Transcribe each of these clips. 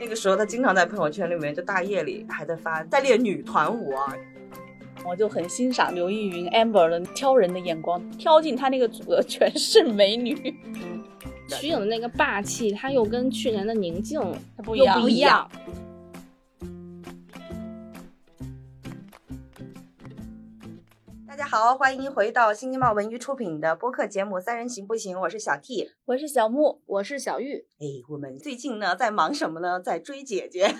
那个时候他经常在朋友圈里面，就大夜里还在发在练女团舞啊。我就很欣赏刘奕云 Amber 的挑人的眼光，挑进他那个组的全是美女。徐颖的那个霸气，他又跟去年的宁静不又不一样。好，欢迎回到新京报文娱出品的播客节目《三人行不行》，我是小 T，我是小木，我是小玉。哎，我们最近呢在忙什么呢？在追姐姐。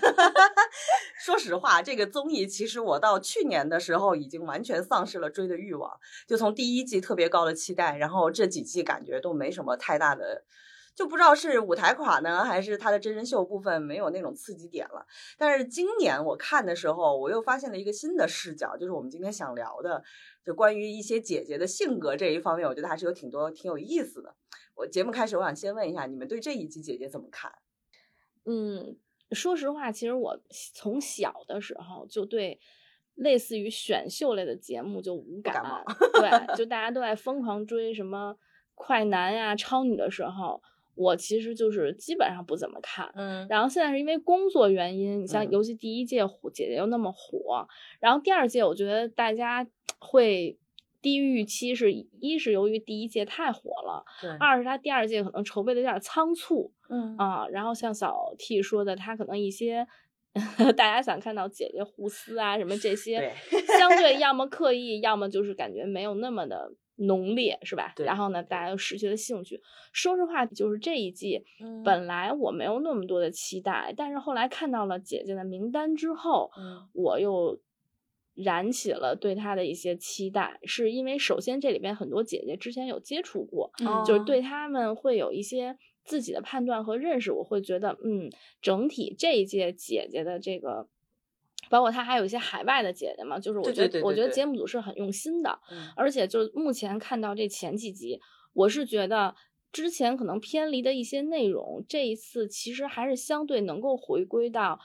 说实话，这个综艺其实我到去年的时候已经完全丧失了追的欲望，就从第一季特别高的期待，然后这几季感觉都没什么太大的。就不知道是舞台垮呢，还是他的真人秀部分没有那种刺激点了。但是今年我看的时候，我又发现了一个新的视角，就是我们今天想聊的，就关于一些姐姐的性格这一方面，我觉得还是有挺多挺有意思的。我节目开始，我想先问一下，你们对这一季姐姐怎么看？嗯，说实话，其实我从小的时候就对类似于选秀类的节目就无感，对，就大家都在疯狂追什么快男呀、超女的时候。我其实就是基本上不怎么看，嗯，然后现在是因为工作原因，你像尤其第一届火姐姐又那么火，然后第二届我觉得大家会低于预期，是一是由于第一届太火了，二是他第二届可能筹备的有点仓促，嗯啊，然后像小 T 说的，他可能一些 大家想看到姐姐互撕啊什么这 些，相对要么刻意，要么就是感觉没有那么的。浓烈是吧？然后呢，大家又失去了兴趣。说实话，就是这一季，本来我没有那么多的期待，但是后来看到了姐姐的名单之后，我又燃起了对她的一些期待。是因为首先这里边很多姐姐之前有接触过，就是对她们会有一些自己的判断和认识。我会觉得，嗯，整体这一届姐姐的这个。包括她还有一些海外的姐姐嘛，就是我觉得我觉得节目组是很用心的，而且就是目前看到这前几集，我是觉得之前可能偏离的一些内容，这一次其实还是相对能够回归到。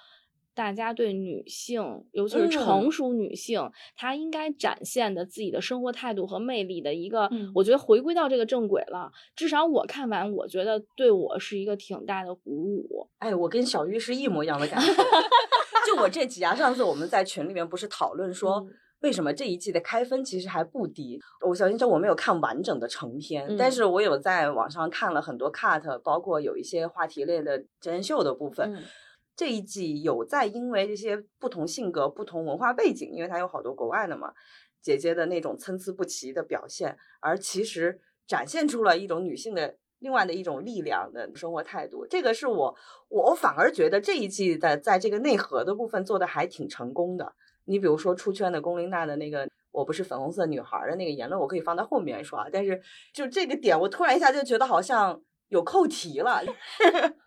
大家对女性，尤其是成熟女性，她应该展现的自己的生活态度和魅力的一个，我觉得回归到这个正轨了。至少我看完，我觉得对我是一个挺大的鼓舞。哎，我跟小玉是一模一样的感觉。就我这集啊，上次我们在群里面不是讨论说，为什么这一季的开分其实还不低？我小心说我没有看完整的成片，但是我有在网上看了很多 cut，包括有一些话题类的真人秀的部分。这一季有在因为这些不同性格、不同文化背景，因为它有好多国外的嘛，姐姐的那种参差不齐的表现，而其实展现出了一种女性的另外的一种力量的生活态度。这个是我，我反而觉得这一季的在这个内核的部分做的还挺成功的。你比如说出圈的龚琳娜的那个“我不是粉红色女孩”的那个言论，我可以放在后面说啊。但是就这个点，我突然一下就觉得好像有扣题了。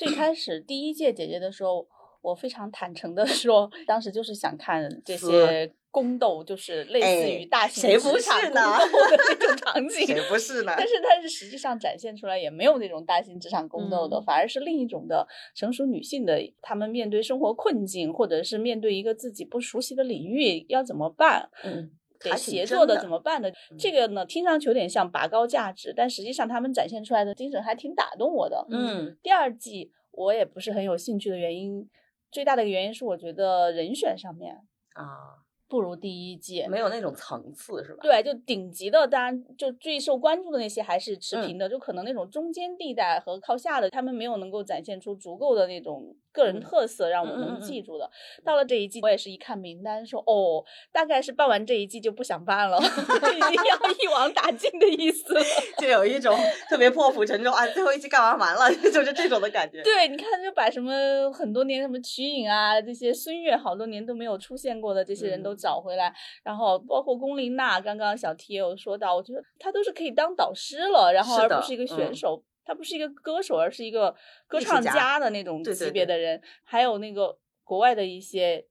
最开 始第一届姐姐的时候，我非常坦诚的 说，当时就是想看这些宫斗，就是类似于大型职场宫斗的那种 场景。谁不是呢？但是但是实际上展现出来也没有那种大型职场宫斗的，反而是另一种的成熟女性的，她们面对生活困境，或者是面对一个自己不熟悉的领域要怎么办？嗯。得协作的怎么办的？这个呢，听上去有点像拔高价值，但实际上他们展现出来的精神还挺打动我的。嗯，第二季我也不是很有兴趣的原因，最大的一个原因是我觉得人选上面啊。不如第一季，没有那种层次是吧？对，就顶级的，当然就最受关注的那些还是持平的，就可能那种中间地带和靠下的，他们没有能够展现出足够的那种个人特色，让我能记住的。到了这一季，我也是一看名单说，哦，大概是办完这一季就不想办了，已经要 一网打尽的意思，就有一种特别破釜沉舟啊，最后一季干完完了，就是这种的感觉。对，你看就把什么很多年什么瞿颖啊，这些孙悦好多年都没有出现过的这些人都。找回来，然后包括龚琳娜，刚刚小 T 也有说到，我觉得她都是可以当导师了，然后而不是一个选手，她不是一个歌手，而是一个歌唱家的那种级别的人。还有那个国外的一些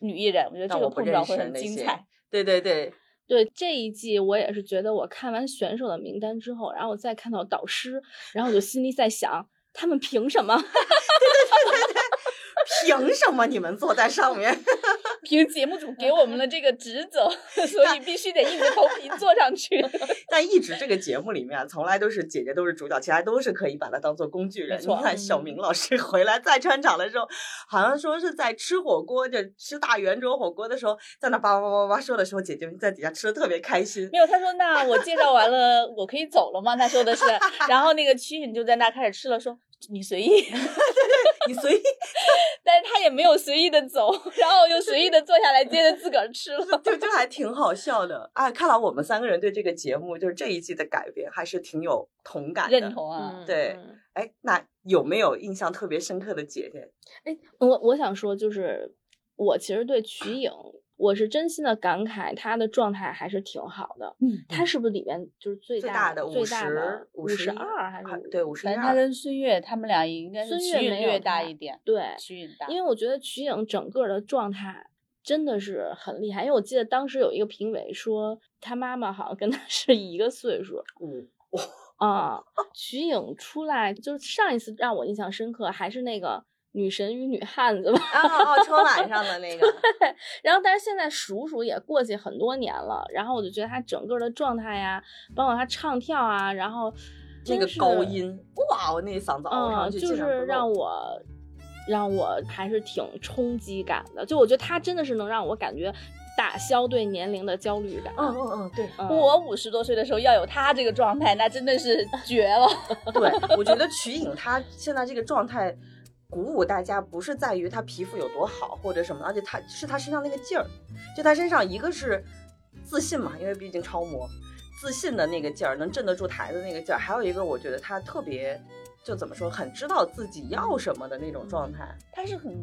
女艺人，我觉得这个碰撞会很精彩。对对对对，这一季我也是觉得，我看完选手的名单之后，然后我再看到导师，然后我就心里在想，他们凭什么？凭什么你们坐在上面？凭节目组给我们的这个职责，所以必须得硬着头皮坐上去。但一直这个节目里面，从来都是姐姐都是主角，其他都是可以把它当做工具人。你看小明老师 回来再穿场的时候，好像说是在吃火锅，就吃大圆桌火锅的时候，在那叭叭叭叭叭说的时候，姐姐们在底下吃的特别开心。没有，他说那我介绍完了，我可以走了吗？他说的是，然后那个曲颖就在那开始吃了，说。你随意，你随意，但是他也没有随意的走，然后又随意的坐下来，接着自个儿吃了，就就还挺好笑的啊！看来我们三个人对这个节目就是这一季的改编还是挺有同感、认同啊。对，哎，那有没有印象特别深刻的姐姐？哎，我我想说，就是我其实对瞿颖。我是真心的感慨，他的状态还是挺好的。嗯，他是不是里面就是最大的最大的五十二还是对五十二？他跟孙悦他们俩应该孙悦略大一点，对，瞿颖大。因为我觉得瞿颖整个的状态真的是很厉害，因为我记得当时有一个评委说他妈妈好像跟他 是一个岁数。嗯，啊，瞿颖出来就是上一次让我印象深刻还是那个。女神与女汉子吧，哦哦，春晚上的那个。对，然后但是现在数数也过去很多年了，然后我就觉得他整个的状态呀，包括他唱跳啊，然后那个高音，哇，我那嗓子熬上去，就是让我让我还是挺冲击感的。就我觉得他真的是能让我感觉打消对年龄的焦虑感。嗯嗯嗯，对，我五十多岁的时候要有他这个状态，那真的是绝了。对，我觉得瞿颖她现在这个状态。鼓舞大家不是在于他皮肤有多好或者什么，而且他是他身上那个劲儿，就他身上一个是自信嘛，因为毕竟超模，自信的那个劲儿，能镇得住台的那个劲儿，还有一个我觉得他特别，就怎么说，很知道自己要什么的那种状态。他是很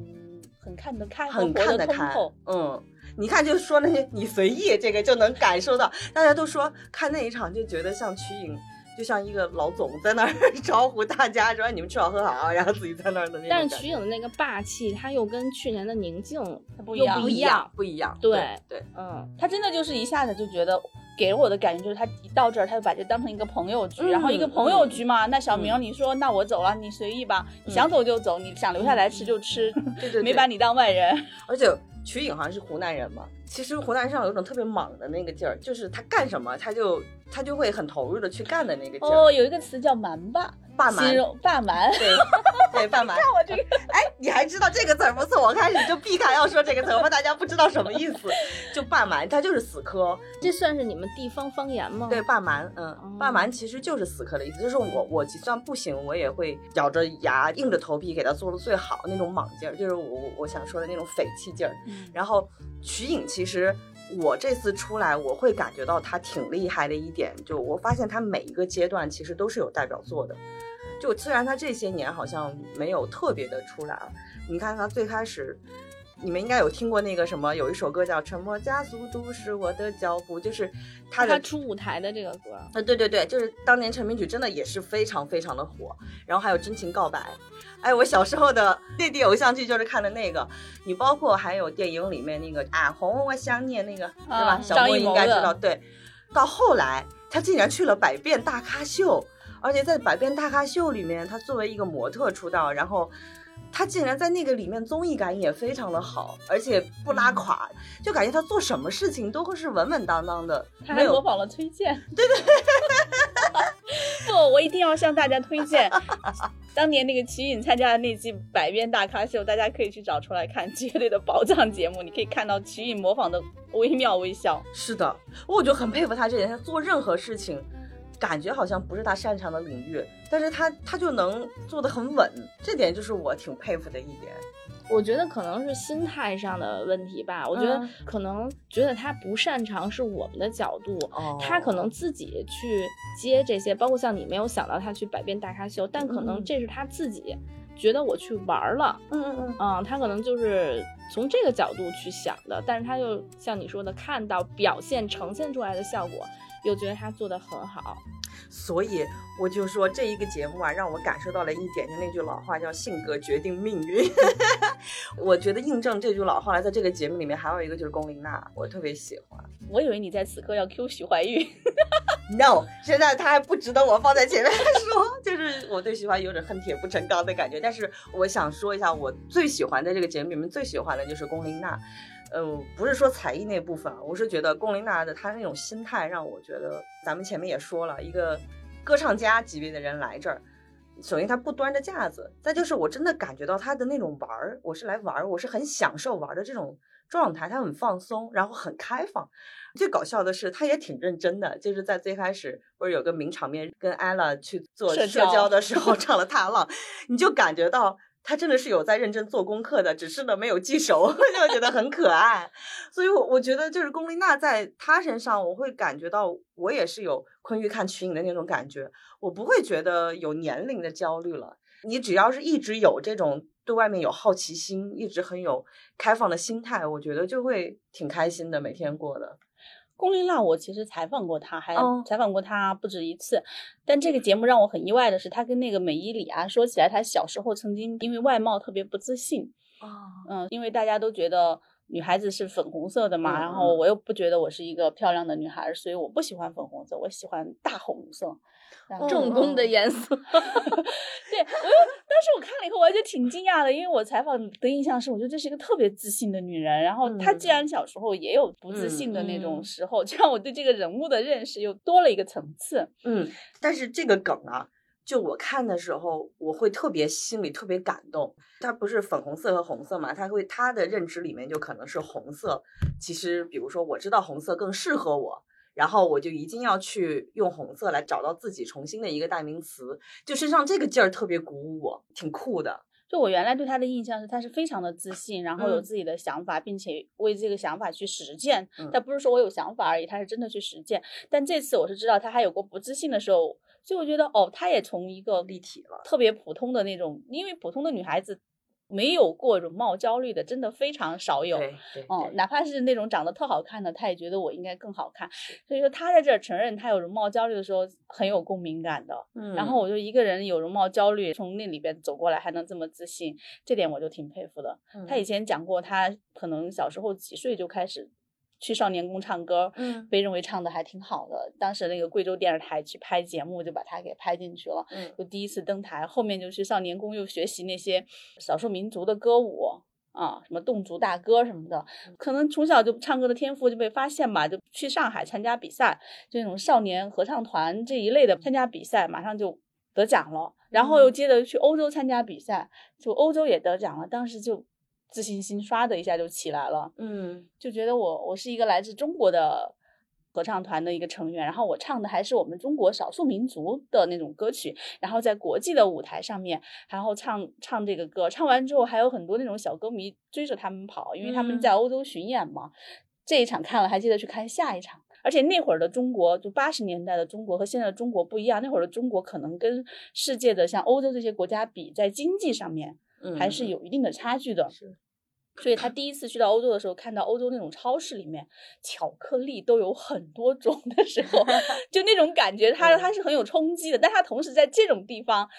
很看得开，很看得开。嗯，你看就说那些你随意这个就能感受到，大家都说看那一场就觉得像瞿颖。就像一个老总在那儿 招呼大家，说你们吃好喝好，然后自己在那儿的那种。但是瞿颖的那个霸气，他又跟去年的宁静不一样，不一样，不一样。对对，嗯，他真的就是一下子就觉得，给我的感觉就是他一到这儿，他就把这当成一个朋友局，然后一个朋友局嘛。那小明，你说那我走了，你随意吧，你想走就走，你想留下来吃就吃，对对，没把你当外人。而且瞿颖好像是湖南人嘛，其实湖南人上有一种特别莽的那个劲儿，就是他干什么他就。他就会很投入的去干的那个劲哦，有一个词叫蛮霸，霸蛮，霸蛮，对对，霸蛮。看我这个，哎，你还知道这个词儿不错，我开始就避开要说这个词儿，怕大家不知道什么意思。就霸蛮，它就是死磕，这算是你们地方方言吗？对，霸蛮，嗯，霸蛮其实就是死磕的意思，就是我我就算不行，我也会咬着牙硬着头皮给他做的最好那种莽劲儿，就是我我想说的那种匪气劲儿。然后瞿颖其实。我这次出来，我会感觉到他挺厉害的一点，就我发现他每一个阶段其实都是有代表作的，就虽然他这些年好像没有特别的出来，你看他最开始。你们应该有听过那个什么，有一首歌叫《沉默加速度是我的脚步》，就是他的出舞台的这个歌啊，对对对，就是当年成名曲，真的也是非常非常的火。然后还有《真情告白》，哎，我小时候的 内地偶像剧就是看的那个。你包括还有电影里面那个《啊红我想念》那个，对吧？小莫应该知道。对，到后来他竟然去了《百变大咖秀》，而且在《百变大咖秀》里面，他作为一个模特出道，然后。他竟然在那个里面综艺感也非常的好，而且不拉垮，就感觉他做什么事情都会是稳稳当当的。他还模仿了崔健，对对对，不，我一定要向大家推荐 当年那个瞿颖参加的那季《百变大咖秀》，大家可以去找出来看，绝对的宝藏节目。你可以看到瞿颖模仿的惟妙惟肖。是的，我就很佩服他这点，他做任何事情。感觉好像不是他擅长的领域，但是他他就能做得很稳，这点就是我挺佩服的一点。我觉得可能是心态上的问题吧。我觉得可能觉得他不擅长是我们的角度，他可能自己去接这些，包括像你没有想到他去百变大咖秀，但可能这是他自己觉得我去玩了，嗯嗯嗯，嗯，他可能就是从这个角度去想的，但是他又像你说的，看到表现呈现出来的效果。又觉得他做的很好，所以我就说这一个节目啊，让我感受到了一点，就那句老话叫“性格决定命运”。我觉得印证这句老话来，在这个节目里面还有一个就是龚琳娜，我特别喜欢。我以为你在此刻要 Q 徐怀钰，no，现在他还不值得我放在前面说，就是我对徐怀钰有点恨铁不成钢的感觉。但是我想说一下，我最喜欢在这个节目里面最喜欢的就是龚琳娜。嗯，不是说才艺那部分，我是觉得龚琳娜的她那种心态让我觉得，咱们前面也说了一个歌唱家级别的人来这儿，首先她不端着架子，再就是我真的感觉到她的那种玩儿，我是来玩儿，我是很享受玩的这种状态，她很放松，然后很开放。最搞笑的是，她也挺认真的，就是在最开始不是有个名场面跟 ella 去做社交的时候 唱了《踏浪》，你就感觉到。他真的是有在认真做功课的，只是呢没有记熟，就觉得很可爱。所以，我我觉得就是龚琳娜在她身上，我会感觉到我也是有昆玉看瞿颖的那种感觉，我不会觉得有年龄的焦虑了。你只要是一直有这种对外面有好奇心，一直很有开放的心态，我觉得就会挺开心的，每天过的。龚琳娜，我其实采访过她，还采访过她不止一次。但这个节目让我很意外的是，她跟那个美依礼啊说起来，她小时候曾经因为外貌特别不自信。嗯，因为大家都觉得女孩子是粉红色的嘛，然后我又不觉得我是一个漂亮的女孩，所以我不喜欢粉红色，我喜欢大红色。重工的颜色，对我又当时我看了以后，我还就挺惊讶的，因为我采访的印象是，我觉得这是一个特别自信的女人。然后她既然小时候也有不自信的那种时候，就让我对这个人物的认识又多了一个层次。嗯，但是这个梗啊，就我看的时候，我会特别心里特别感动。她不是粉红色和红色嘛？她会她的认知里面就可能是红色。其实，比如说，我知道红色更适合我。然后我就一定要去用红色来找到自己重新的一个代名词，就身上这个劲儿特别鼓舞我，挺酷的。就我原来对他的印象是，他是非常的自信，然后有自己的想法，并且为这个想法去实践。但不是说我有想法而已，他是真的去实践。但这次我是知道他还有过不自信的时候，所以我觉得哦，他也从一个立体了，特别普通的那种，因为普通的女孩子。没有过容貌焦虑的，真的非常少有。哦，哪怕是那种长得特好看的，他也觉得我应该更好看。所以说他在这儿承认他有容貌焦虑的时候，很有共鸣感的。嗯，然后我就一个人有容貌焦虑，从那里边走过来，还能这么自信，这点我就挺佩服的。他以前讲过，他可能小时候几岁就开始。去少年宫唱歌，嗯，被认为唱的还挺好的。当时那个贵州电视台去拍节目，就把他给拍进去了，嗯，就第一次登台。后面就去少年宫又学习那些少数民族的歌舞啊，什么侗族大歌什么的。可能从小就唱歌的天赋就被发现吧，就去上海参加比赛，就那种少年合唱团这一类的参加比赛，马上就得奖了。然后又接着去欧洲参加比赛，就欧洲也得奖了。当时就。自信心唰的一下就起来了，嗯，就觉得我我是一个来自中国的合唱团的一个成员，然后我唱的还是我们中国少数民族的那种歌曲，然后在国际的舞台上面，然后唱唱这个歌，唱完之后还有很多那种小歌迷追着他们跑，因为他们在欧洲巡演嘛。这一场看了，还记得去看下一场。而且那会儿的中国，就八十年代的中国和现在的中国不一样，那会儿的中国可能跟世界的像欧洲这些国家比，在经济上面。还是有一定的差距的，是。所以他第一次去到欧洲的时候，看到欧洲那种超市里面巧克力都有很多种的时候，就那种感觉，他他是很有冲击的。但他同时在这种地方，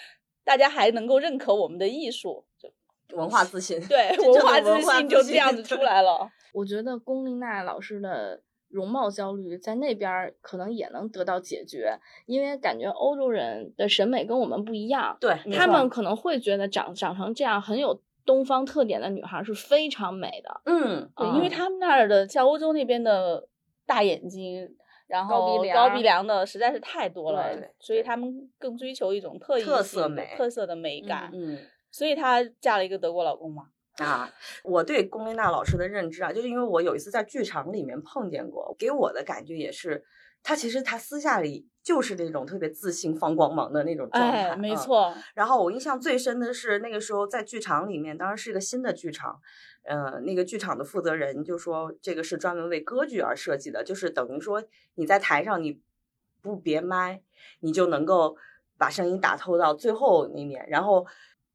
大家还能够认可我们的艺术，就文化自信，对，文化自信就这样子出来了。我觉得龚琳娜老师的。容貌焦虑在那边可能也能得到解决，因为感觉欧洲人的审美跟我们不一样，对他们可能会觉得长长成这样很有东方特点的女孩是非常美的。嗯，对，因为他们那儿的像欧洲那边的大眼睛，然后高鼻梁的实在是太多了，所以他们更追求一种特异特色美、特色的美感。嗯，所以她嫁了一个德国老公嘛。啊，我对龚琳娜老师的认知啊，就是因为我有一次在剧场里面碰见过，给我的感觉也是，她其实她私下里就是那种特别自信、放光芒的那种状态。没错。然后我印象最深的是那个时候在剧场里面，当时是一个新的剧场，呃，那个剧场的负责人就说这个是专门为歌剧而设计的，就是等于说你在台上你不别麦，你就能够把声音打透到最后那面，然后。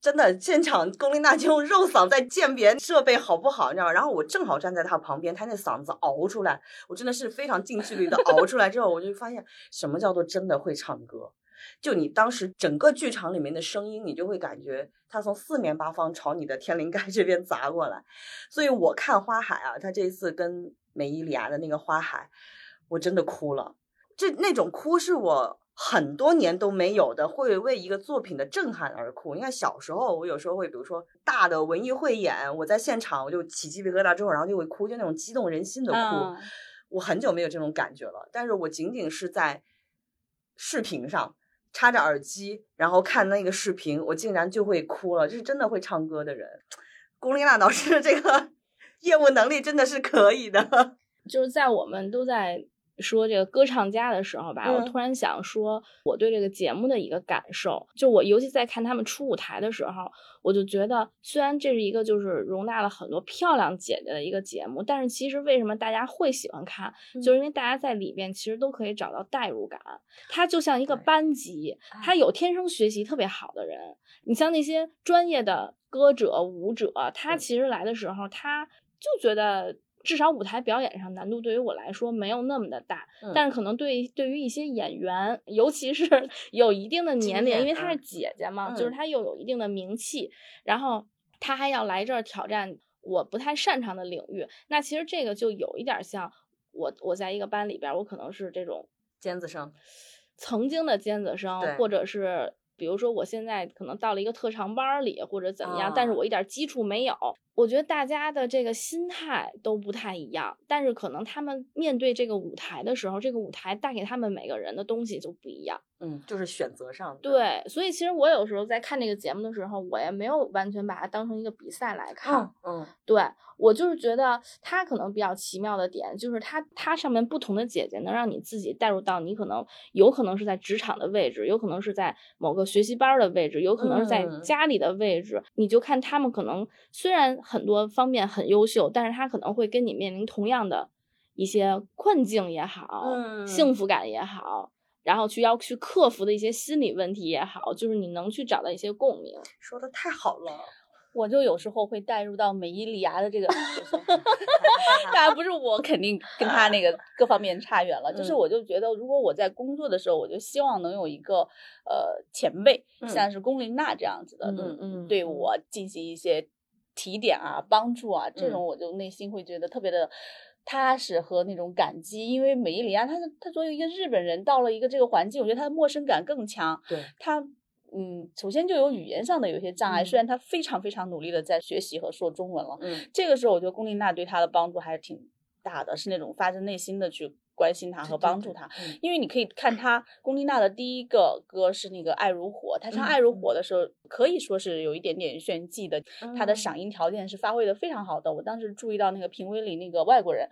真的，现场龚琳娜就用肉嗓在鉴别设备好不好，你知道吗？然后我正好站在她旁边，她那嗓子熬出来，我真的是非常近距离的熬出来之后，我就发现什么叫做真的会唱歌。就你当时整个剧场里面的声音，你就会感觉它从四面八方朝你的天灵盖这边砸过来。所以我看花海啊，他这一次跟美伊里亚的那个花海，我真的哭了。这那种哭是我。很多年都没有的，会为一个作品的震撼而哭。你看小时候，我有时候会，比如说大的文艺汇演，我在现场我就起鸡皮疙瘩，之后然后就会哭，就那种激动人心的哭。我很久没有这种感觉了，但是我仅仅是在视频上插着耳机，然后看那个视频，我竟然就会哭了。这是真的会唱歌的人，龚琳娜老师 这个业务能力真的是可以的。就是在我们都在。说这个歌唱家的时候吧，我突然想说，我对这个节目的一个感受，就我尤其在看他们出舞台的时候，我就觉得，虽然这是一个就是容纳了很多漂亮姐姐的一个节目，但是其实为什么大家会喜欢看，就是因为大家在里面其实都可以找到代入感。它就像一个班级，它有天生学习特别好的人，你像那些专业的歌者、舞者，他其实来的时候，他就觉得。至少舞台表演上难度对于我来说没有那么的大，但是可能对对于一些演员，尤其是 有一定的年龄，因为她是姐姐嘛，就是她又有一定的名气，然后她还要来这儿挑战我不太擅长的领域，那其实这个就有一点像我我在一个班里边，我可能是这种尖子生，曾经的尖子生，或者是比如说我现在可能到了一个特长班里或者怎么样，但是我一点基础没有。我觉得大家的这个心态都不太一样，但是可能他们面对这个舞台的时候，这个舞台带给他们每个人的东西就不一样。嗯，就是选择上。对，所以其实我有时候在看这个节目的时候，我也没有完全把它当成一个比赛来看。嗯，对我就是觉得它可能比较奇妙的点，就是它它上面不同的姐姐能让你自己带入到你可能有可能是在职场的位置，有可能是在某个学习班的位置，有可能是在家里的位置，你就看他们可能虽然很多方面很优秀，但是他可能会跟你面临同样的一些困境也好，幸福感也好。然后去要去克服的一些心理问题也好，就是你能去找到一些共鸣。说的太好了，我就有时候会带入到美伊里亚的这个，当然不是我肯定跟他那个 各方面差远了，就是我就觉得如果我在工作的时候，我就希望能有一个呃前辈，像是龚琳娜这样子的，嗯嗯，对我进行一些提点啊、帮助啊，这种我就内心会觉得特别的。踏实和那种感激，因为美伊里安，他他作为一个日本人，到了一个这个环境，我觉得他的陌生感更强。对，他嗯，首先就有语言上的有些障碍，虽然他非常非常努力的在学习和说中文了。嗯，这个时候我觉得龚琳娜对他的帮助还是挺大的，是那种发自内心的去。关心他和帮助他，因为你可以看他龚琳娜的第一个歌是那个《爱如火》，他唱《爱如火》的时候可以说是有一点点炫技的，他的嗓音条件是发挥的非常好的。我当时注意到那个评委里那个外国人，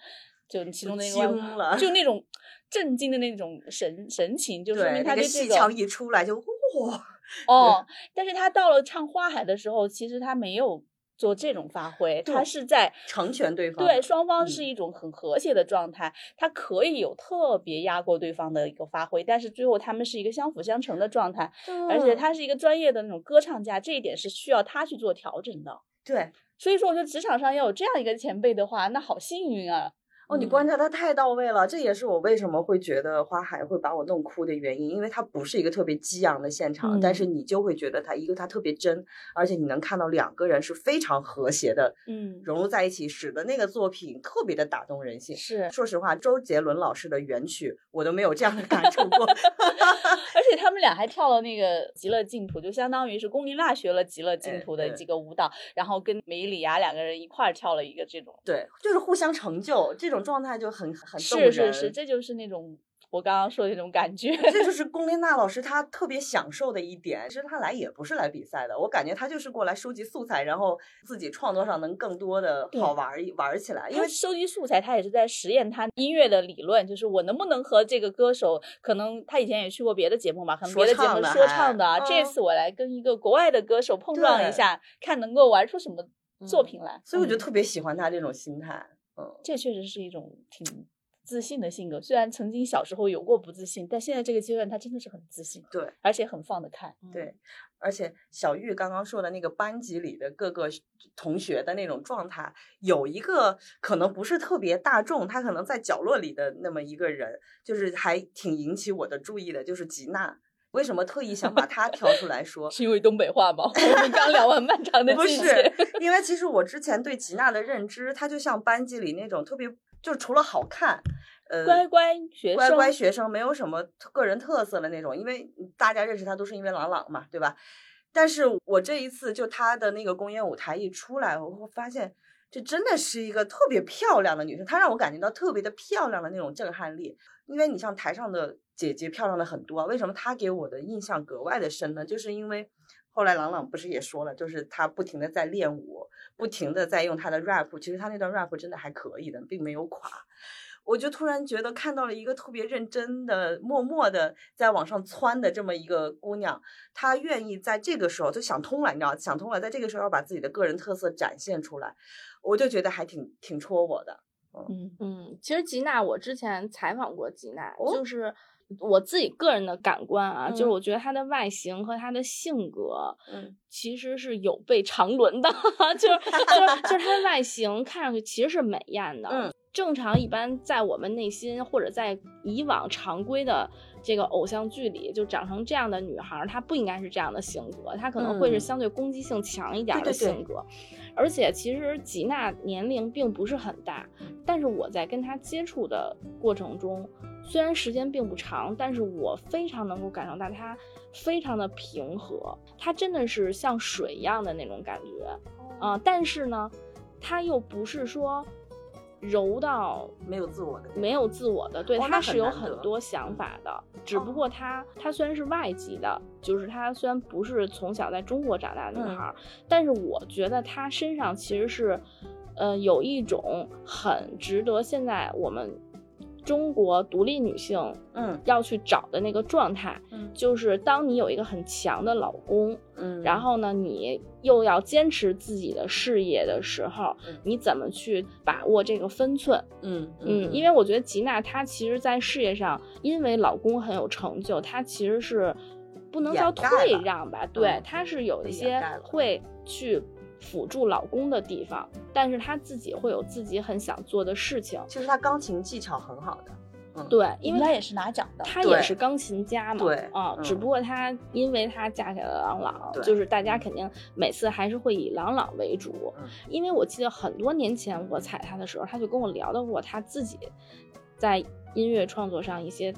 就其中的一个，就那 种震惊的那种神神情，就说明他对这个一出来就哇哦，但是他到了唱《花海》的时候，其实他没有。做这种发挥，他是在成全对方，对双方是一种很和谐的状态，他可以有特别压过对方的一个发挥，但是最后他们是一个相辅相成的状态，而且他是一个专业的那种歌唱家，这一点是需要他去做调整的。对，所以说我觉得职场上要有这样一个前辈的话，那好幸运啊。哦，你观察他太到位了，这也是我为什么会觉得花海会把我弄哭的原因，因为它不是一个特别激昂的现场，但是你就会觉得它一个它特别真，而且你能看到两个人是非常和谐的，嗯，融入在一起，使得那个作品特别的打动人心。是，说实话，周杰伦老师的原曲我都没有这样的感触过，而且他们俩还跳了那个极乐净土，就相当于是龚琳娜学了极乐净土的几个舞蹈，然后跟梅里亚两个人一块儿跳了一个这种，对，就是互相成就这种。状态就很很是是是，这就是那种我刚刚说的那种感觉。这就 是龚琳娜老师她特别享受的一点。其实她来也不是来比赛的，我感觉她就是过来收集素材，然后自己创作上能更多的好玩玩起来。因为收集素材，她也是在实验她音乐的理论，就是我能不能和这个歌手，可能她以前也去过别的节目嘛，可能别的节目说唱的，这次我来跟一个国外的歌手碰撞一下，看能够玩出什么作品来。所以我就特别喜欢他这种心态。这确实是一种挺自信的性格。虽然曾经小时候有过不自信，但现在这个阶段他真的是很自信，对，而且很放得开。对，而且小玉刚刚说的那个班级里的各个同学的那种状态，有一个可能不是特别大众，他可能在角落里的那么一个人，就是还挺引起我的注意的，就是吉娜。为什么特意想把它挑出来说？是因为东北话吗？我们刚聊完漫长的季节。不是，因为其实我之前对吉娜的认知，她就像班级里那种特别，就是除了好看，呃，乖乖学生，乖乖学生，没有什么个人特色的那种。因为大家认识她都是因为朗朗嘛，对吧？但是我这一次就她的那个公演舞台一出来，我会发现这真的是一个特别漂亮的女生，她让我感觉到特别的漂亮的那种震撼力。因为你像台上的。姐姐漂亮的很多，啊为什么她给我的印象格外的深呢？就是因为后来朗朗不是也说了，就是他不停的在练舞，不停的在用他的 rap，其实他那段 rap 真的还可以的，并没有垮。我就突然觉得看到了一个特别认真的、默默的在往上窜的这么一个姑娘，她愿意在这个时候就想通了，你知道，想通了，在这个时候要把自己的个人特色展现出来，我就觉得还挺挺戳我的。嗯。嗯，其实吉娜，我之前采访过吉娜，就。是。我自己个人的感官啊，就是我觉得她的外形和她的性格，嗯，其实是有悖常伦的，就是就是就是她的外形看上去其实是美艳的，嗯，正常一般在我们内心或者在以往常规的这个偶像剧里，就长成这样的女孩，她不应该是这样的性格，她可能会是相对攻击性强一点的性格，而且其实吉娜年龄并不是很大，但是我在跟她接触的过程中。虽然时间并不长，但是我非常能够感受到她非常的平和，她真的是像水一样的那种感觉，啊，但是呢，她又不是说柔到没有自我的，没有自我的，对，他是有很多想法的，只不过他他虽然是外籍的，就是他虽然不是从小在中国长大的女孩，但是我觉得他身上其实是，呃，有一种很值得现在我们。中国独立女性，嗯，要去找的那个状态，嗯，就是当你有一个很强的老公，嗯，然后呢，你又要坚持自己的事业的时候，你怎么去把握这个分寸？嗯嗯，因为我觉得吉娜她其实，在事业上，因为老公很有成就，她其实是不能叫退让吧？对，她是有一些会去。辅助老公的地方，但是她自己会有自己很想做的事情。其实她钢琴技巧很好的，嗯，对，因为她也是拿奖的，她也是钢琴家嘛，对，啊，只不过她因为她嫁给了郎朗，就是大家肯定每次还是会以郎朗为主。因为我记得很多年前我踩她的时候，她就跟我聊到过她自己在音乐创作上一些。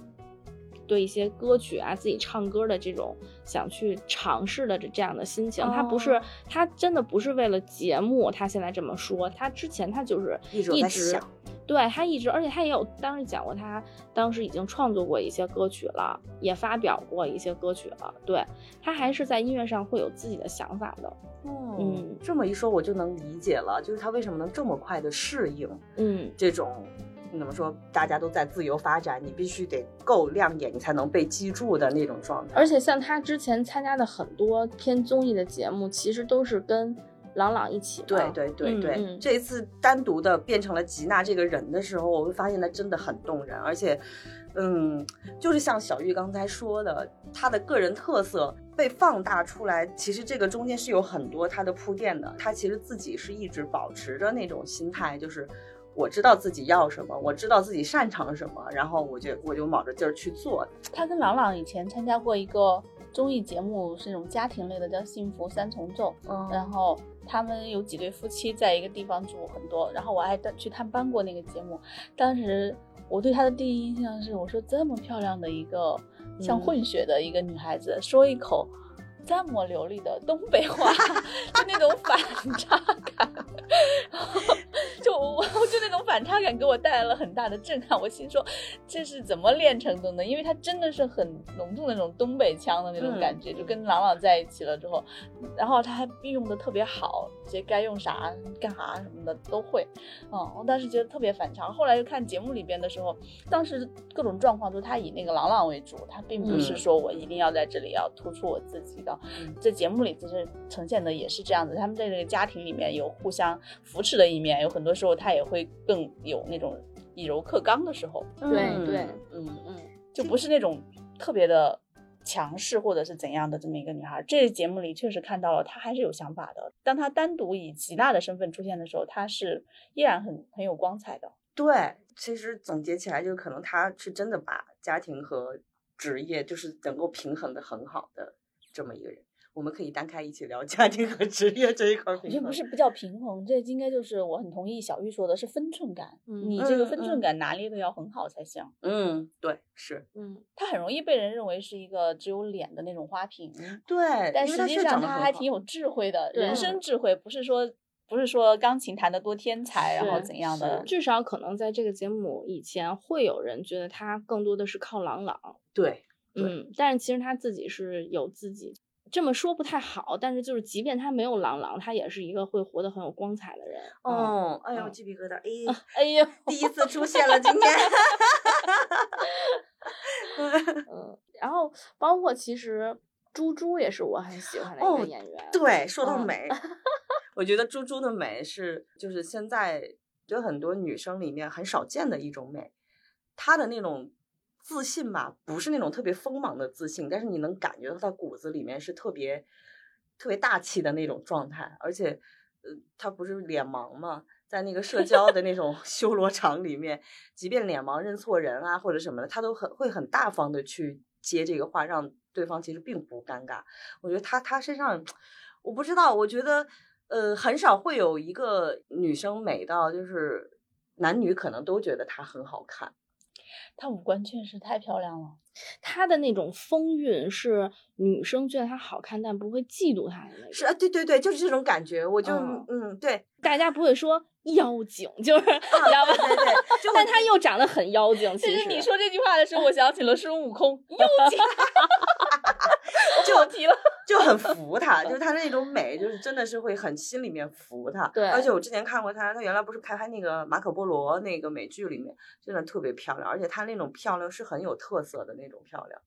对一些歌曲啊，自己唱歌的这种想去尝试的这这样的心情，他不是他真的不是为了节目，他现在这么说，他之前他就是一直对他一直，而且他也有当时讲过，他当时已经创作过一些歌曲了，也发表过一些歌曲了，对他还是在音乐上会有自己的想法的。嗯，这么一说我就能理解了，就是他为什么能这么快的适应，嗯，这种。怎么说？大家都在自由发展，你必须得够亮眼，你才能被记住的那种状态。而且像他之前参加的很多偏综艺的节目，其实都是跟朗朗一起。对对对对，这一次单独的变成了吉娜这个人的时候，我会发现她真的很动人。而且，嗯，就是像小玉刚才说的，她的个人特色被放大出来，其实这个中间是有很多她的铺垫的。她其实自己是一直保持着那种心态，就是。我知道自己要什么，我知道自己擅长什么，然后我就我就卯着劲儿去做。他跟朗朗以前参加过一个综艺节目，是那种家庭类的，叫《幸福三重奏》。嗯，然后他们有几对夫妻在一个地方住很多，然后我还去探班过那个节目。当时我对他的第一印象是，我说这么漂亮的一个像混血的一个女孩子，说一口。这么流利的东北话，就那种反差感，就我就那种反差感给我带来了很大的震撼。我心说，这是怎么练成的呢？因为他真的是很浓重的那种东北腔的那种感觉，就跟朗朗在一起了之后，然后他还运用的特别好，这该用啥干啥什么的都会。嗯，我当时觉得特别反常。后来又看节目里边的时候，当时各种状况都他以那个朗朗为主，他并不是说我一定要在这里要突出我自己的。在节目里其实呈现的也是这样子，他们在这个家庭里面有互相扶持的一面，有很多时候他也会更有那种以柔克刚的时候。对对，嗯嗯，就不是那种特别的强势或者是怎样的这么一个女孩。这节目里确实看到了她还是有想法的。当她单独以吉娜的身份出现的时候，她是依然很很有光彩的。对，其实总结起来就是可能她是真的把家庭和职业就是能够平衡的很好的这么一个人。我们可以单开一起聊家庭和职业这一块。我觉得不是不叫平衡，这应该就是我很同意小玉说的是分寸感。嗯，你这个分寸感拿捏的要很好才行。嗯，对，是。嗯，他很容易被人认为是一个只有脸的那种花瓶。对，但实际上他还挺有智慧的，人生智慧，不是说不是说钢琴弹得多天才，然后怎样的。至少可能在这个节目以前，会有人觉得他更多的是靠朗朗。对，嗯，但是其实他自己是有自己。这么说不太好，但是就是，即便他没有郎朗，他也是一个会活得很有光彩的人。哦，哎呦，鸡皮疙瘩！哎，哎呦，第一次出现了今天。嗯，然后包括其实猪猪也是我很喜欢的一个演员。对，说到美，我觉得猪猪的美是就是现在就很多女生里面很少见的一种美，她的那种。自信吧，不是那种特别锋芒的自信，但是你能感觉到他骨子里面是特别特别大气的那种状态，而且，呃，他不是脸盲嘛，在那个社交的那种 修罗场里面，即便脸盲认错人啊或者什么的，他都很会很大方的去接这个话，让对方其实并不尴尬。我觉得他他身上，我不知道，我觉得呃很少会有一个女生美到就是男女可能都觉得她很好看。她五官确实太漂亮了，她的那种风韵是女生觉得她好看，但不会嫉妒她的那种。是啊，对对对，就是这种感觉。我就嗯，对，大家不会说妖精，就是，你知道吧？对对，但她又长得很妖精。其实你说这句话的时候，我想起了孙悟空，妖精。就提了，就很服他，就是他的那种美，就是真的是会很心里面服他。对，而且我之前看过他，他原来不是拍拍那个马可波罗那个美剧里面，真的特别漂亮，而且他那种漂亮是很有特色的那种漂亮。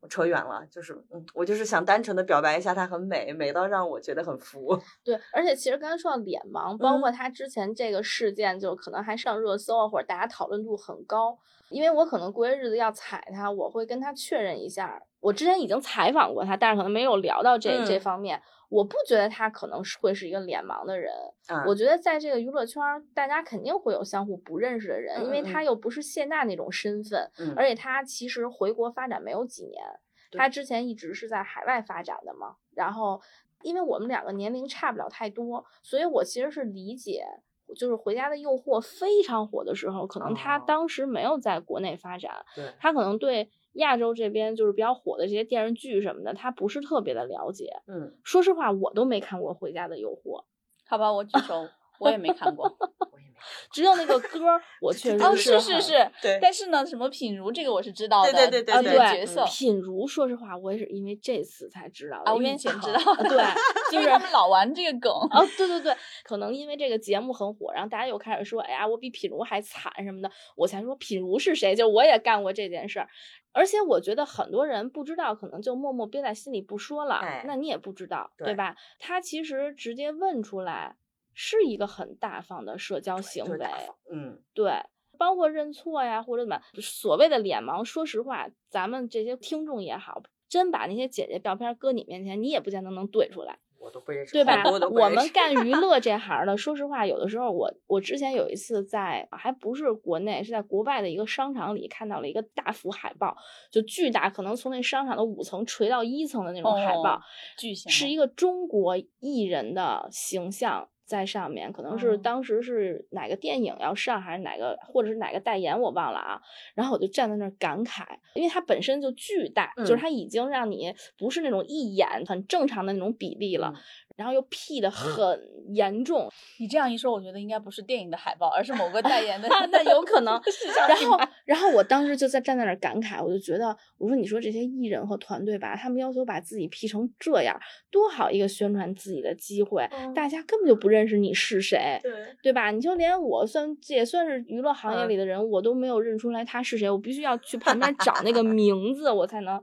我扯远了，就是嗯，我就是想单纯的表白一下她很美，美到让我觉得很服。对，而且其实刚才说到脸盲，包括她之前这个事件，就可能还上热搜啊，或者大家讨论度很高。因为我可能过些日子要踩她，我会跟她确认一下。我之前已经采访过她，但是可能没有聊到这这方面。我不觉得他可能是会是一个脸盲的人。我觉得在这个娱乐圈，大家肯定会有相互不认识的人，因为他又不是谢娜那种身份，而且他其实回国发展没有几年，他之前一直是在海外发展的嘛。然后，因为我们两个年龄差不了太多，所以我其实是理解。就是《回家的诱惑》非常火的时候，可能他当时没有在国内发展，他可能对亚洲这边就是比较火的这些电视剧什么的，他不是特别的了解。嗯，说实话，我都没看过《回家的诱惑》。好吧，我举手。我也没看过，只有那个歌，我确实是是是，对。但是呢，什么品如这个我是知道的，对对对对对，角色品如，说实话，我也是因为这次才知道的，我以前知道，对，就是他们老玩这个梗。哦，对对对，可能因为这个节目很火，然后大家又开始说，哎呀，我比品如还惨什么的，我才说品如是谁，就我也干过这件事儿，而且我觉得很多人不知道，可能就默默憋在心里不说了，那你也不知道，对吧？他其实直接问出来。是一个很大方的社交行为，嗯，对，包括认错呀，或者怎么，所谓的脸盲，说实话，咱们这些听众也好，真把那些姐姐照片搁你面前，你也不见得能怼出来。我都不认识，对吧？我们干娱乐 这行的，说实话，有的时候我我之前有一次在还不是国内，是在国外的一个商场里看到了一个大幅海报，就巨大，可能从那商场的五层垂到一层的那种海报，巨型，是一个中国艺人的形象。在上面可能是当时是哪个电影要上，还是哪个，或者是哪个代言，我忘了啊。然后我就站在那儿感慨，因为它本身就巨大，就是它已经让你不是那种一眼很正常的那种比例了。然后又 P 的很严重，你这样一说，我觉得应该不是电影的海报，而是某个代言的，那有可能。然后，然后我当时就在站在那儿感慨，我就觉得，我说你说这些艺人和团队吧，他们要求把自己 P 成这样，多好一个宣传自己的机会，大家根本就不认识你是谁，对对吧？你就连我算也算是娱乐行业里的人，我都没有认出来他是谁，我必须要去旁边找那个名字，我才能。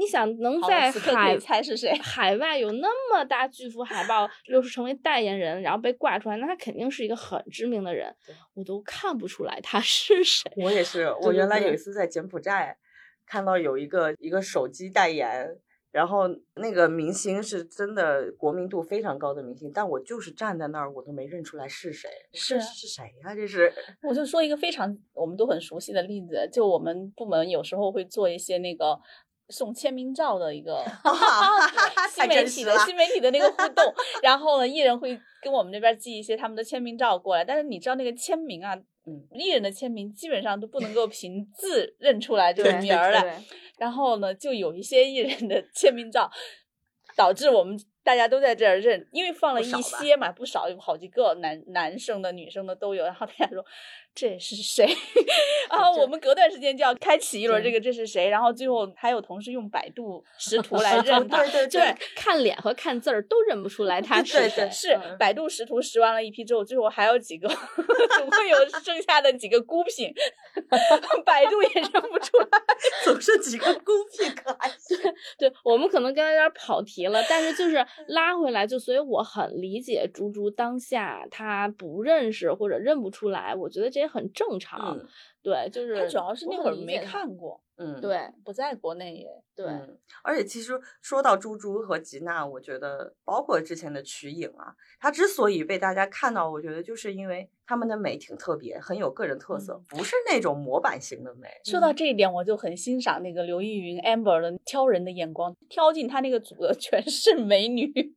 你想能在海猜是谁？海外有那么大巨幅海报，又是成为代言人，然后被挂出来，那他肯定是一个很知名的人。我都看不出来他是谁。我也是，我原来有一次在柬埔寨看到有一个一个手机代言。然后那个明星是真的国民度非常高的明星，但我就是站在那儿，我都没认出来是谁。是是谁呀？这是？我就说一个非常我们都很熟悉的例子，就我们部门有时候会做一些那个送签名照的一个 新媒体的新媒体的那个互动，然后呢，艺人会跟我们那边寄一些他们的签名照过来，但是你知道那个签名啊，嗯，艺人的签名基本上都不能够凭字认出来这个名儿来。然后呢，就有一些艺人的签名照，导致我们大家都在这儿认，因为放了一些嘛，不少有好几个男男生的、女生的都有。然后大家说。这是谁？然后我们隔段时间就要开启一轮这个这是谁？然后最后还有同事用百度识 图来认他，对对对，看脸和看字儿都认不出来 他是谁。是百度识图识完了一批之后，最后还有几个，总会有剩下的几个孤品，百度也认不出来，总是几个孤品可爱。对，我们可能刚才有点跑题了，但是就是拉回来，就所以我很理解猪猪当下他不认识或者认不出来，我觉得这。也很正常，对，就是他主要是那会儿没看过，嗯，对，不在国内也对，而且其实说到猪猪和吉娜，我觉得包括之前的瞿颖啊，她之所以被大家看到，我觉得就是因为她们的美挺特别，很有个人特色，不是那种模板型的美。说到这一点，我就很欣赏那个刘亦云 Amber 的挑人的眼光，挑进她那个组的全是美女，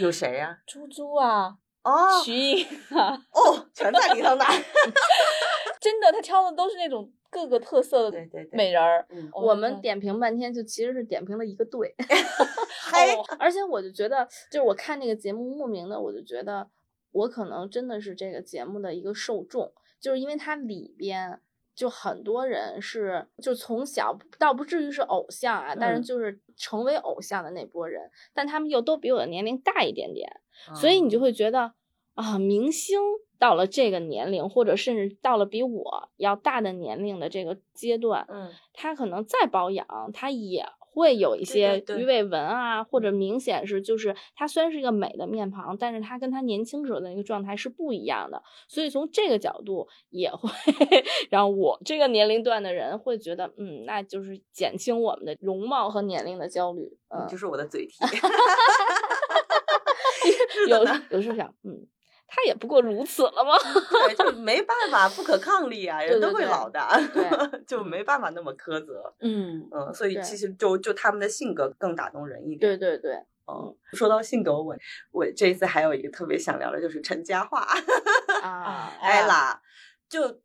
有谁呀？猪猪啊。哦，徐颖啊，哦，全在里头呢。真的，他挑的都是那种各个特色的美人儿。我们点评半天，就其实是点评了一个队。嘿，而且我就觉得，就是我看那个节目莫名的，我就觉得我可能真的是这个节目的一个受众，就是因为它里边就很多人是就从小倒不至于是偶像啊，但是就是成为偶像的那波人，但他们又都比我的年龄大一点点。所以你就会觉得啊，明星到了这个年龄，或者甚至到了比我要大的年龄的这个阶段，嗯，他可能再保养，他也会有一些鱼尾纹啊，或者明显是就是他虽然是一个美的面庞，但是他跟他年轻时候的那个状态是不一样的。所以从这个角度也会 让我这个年龄段的人会觉得，嗯，那就是减轻我们的容貌和年龄的焦虑。嗯，就是我的嘴替。有有时候想，嗯，他也不过如此了吗？对，就没办法，不可抗力啊，人都会老的，就没办法那么苛责。嗯嗯，所以其实就就他们的性格更打动人一点。对对对，嗯，说到性格，我我这一次还有一个特别想聊的，就是陈嘉桦啊，艾拉，就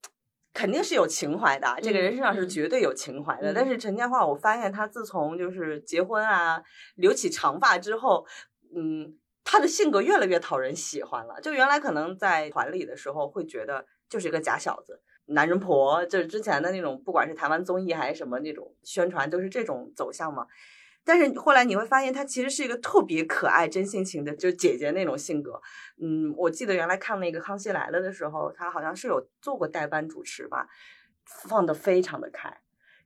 肯定是有情怀的，这个人身上是绝对有情怀的。但是陈嘉桦，我发现他自从就是结婚啊，留起长发之后，嗯。他的性格越来越讨人喜欢了。就原来可能在团里的时候，会觉得就是一个假小子、男人婆，就是之前的那种，不管是台湾综艺还是什么那种宣传，都是这种走向嘛。但是后来你会发现，他其实是一个特别可爱、真性情的，就姐姐那种性格。嗯，我记得原来看那个《康熙来了》的时候，他好像是有做过代班主持吧，放的非常的开。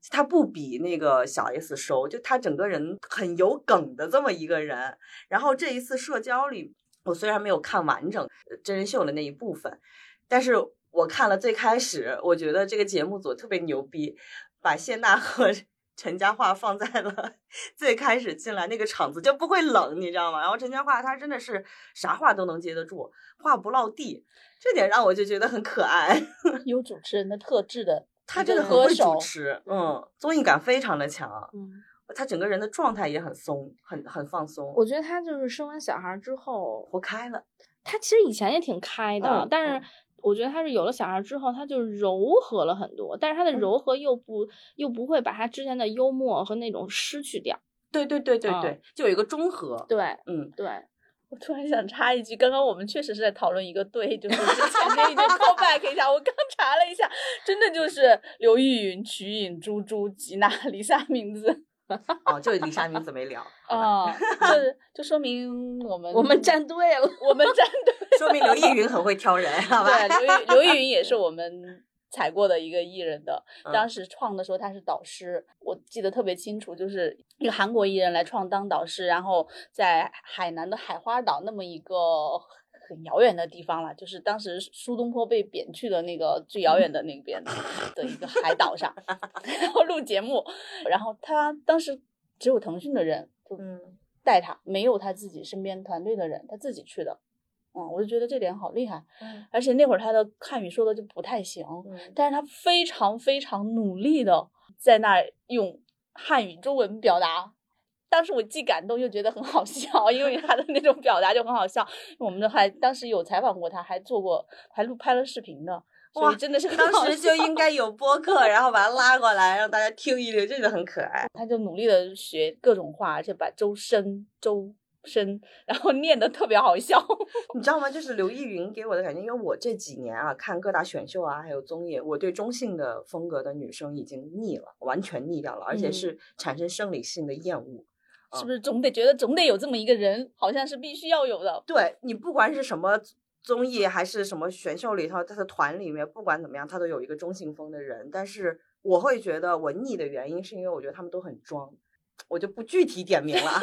他不比那个小 S 收，就他整个人很有梗的这么一个人。然后这一次社交里，我虽然没有看完整真人秀的那一部分，但是我看了最开始，我觉得这个节目组特别牛逼，把谢娜和 陈嘉桦放在了 最开始进来那个场子就不会冷，你知道吗？然后陈嘉桦他真的是啥话都能接得住，话不落地，这点让我就觉得很可爱，有主持人的特质的。他真的很会主持，嗯，综艺感非常的强，嗯，他整个人的状态也很松，很很放松。我觉得他就是生完小孩之后活开了。他其实以前也挺开的，但是我觉得他是有了小孩之后，他就柔和了很多。但是他的柔和又不又不会把他之前的幽默和那种失去掉。对对对对对，就有一个中和。对，嗯，对。我突然想插一句，刚刚我们确实是在讨论一个队，就是之前那一句 call back 一下，我刚查了一下，真的就是刘玉云、瞿颖、朱朱、吉娜、李莎名字。哦，就李莎名字没聊。哦，就就说明我们我们站队了，我们站队，说明刘玉云很会挑人，好吧？对，刘刘玉云也是我们踩过的一个艺人的。当时创的时候他是导师，我记得特别清楚，就是一个韩国艺人来创当导师，然后在海南的海花岛那么一个。很遥远的地方了，就是当时苏东坡被贬去的那个最遥远的那边的一个海岛上，然后录节目，然后他当时只有腾讯的人就带他，没有他自己身边团队的人，他自己去的，嗯，我就觉得这点好厉害，而且那会儿他的汉语说的就不太行，但是他非常非常努力的在那儿用汉语中文表达。当时我既感动又觉得很好笑，因为他的那种表达就很好笑。我们还当时有采访过他，还做过，还录拍了视频的，所以真的是当时就应该有播客，然后把他拉过来让大家听一听，真的很可爱。他就努力的学各种话，而且把周深、周深，然后念的特别好笑。你知道吗？就是刘奕云给我的感觉，因为我这几年啊看各大选秀啊，还有综艺，我对中性的风格的女生已经腻了，完全腻掉了，而且是产生生理性的厌恶。是不是总得觉得总得有这么一个人，好像是必须要有的。对你不管是什么综艺还是什么选秀里头，他的团里面不管怎么样，他都有一个中性风的人。但是我会觉得我腻的原因，是因为我觉得他们都很装，我就不具体点名了，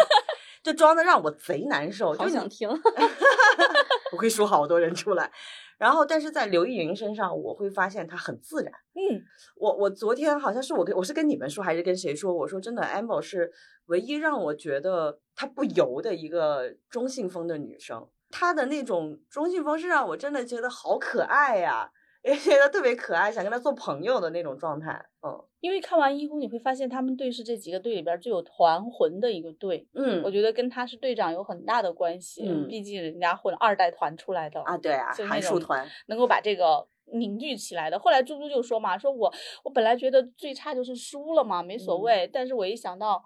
就装的让我贼难受。好想听，我会说好多人出来。然后，但是在刘亦云身上，我会发现她很自然。嗯，我我昨天好像是我跟我是跟你们说，还是跟谁说？我说真的，Amber 是唯一让我觉得她不油的一个中性风的女生。她的那种中性风是让我真的觉得好可爱呀。也觉得特别可爱，想跟他做朋友的那种状态。嗯，因为看完一公，你会发现他们队是这几个队里边最有团魂的一个队。嗯，我觉得跟他是队长有很大的关系。嗯，毕竟人家混二代团出来的啊，对啊，韩束团能够把这个凝聚起来的。后来猪猪就说嘛，说我我本来觉得最差就是输了嘛，没所谓。但是我一想到，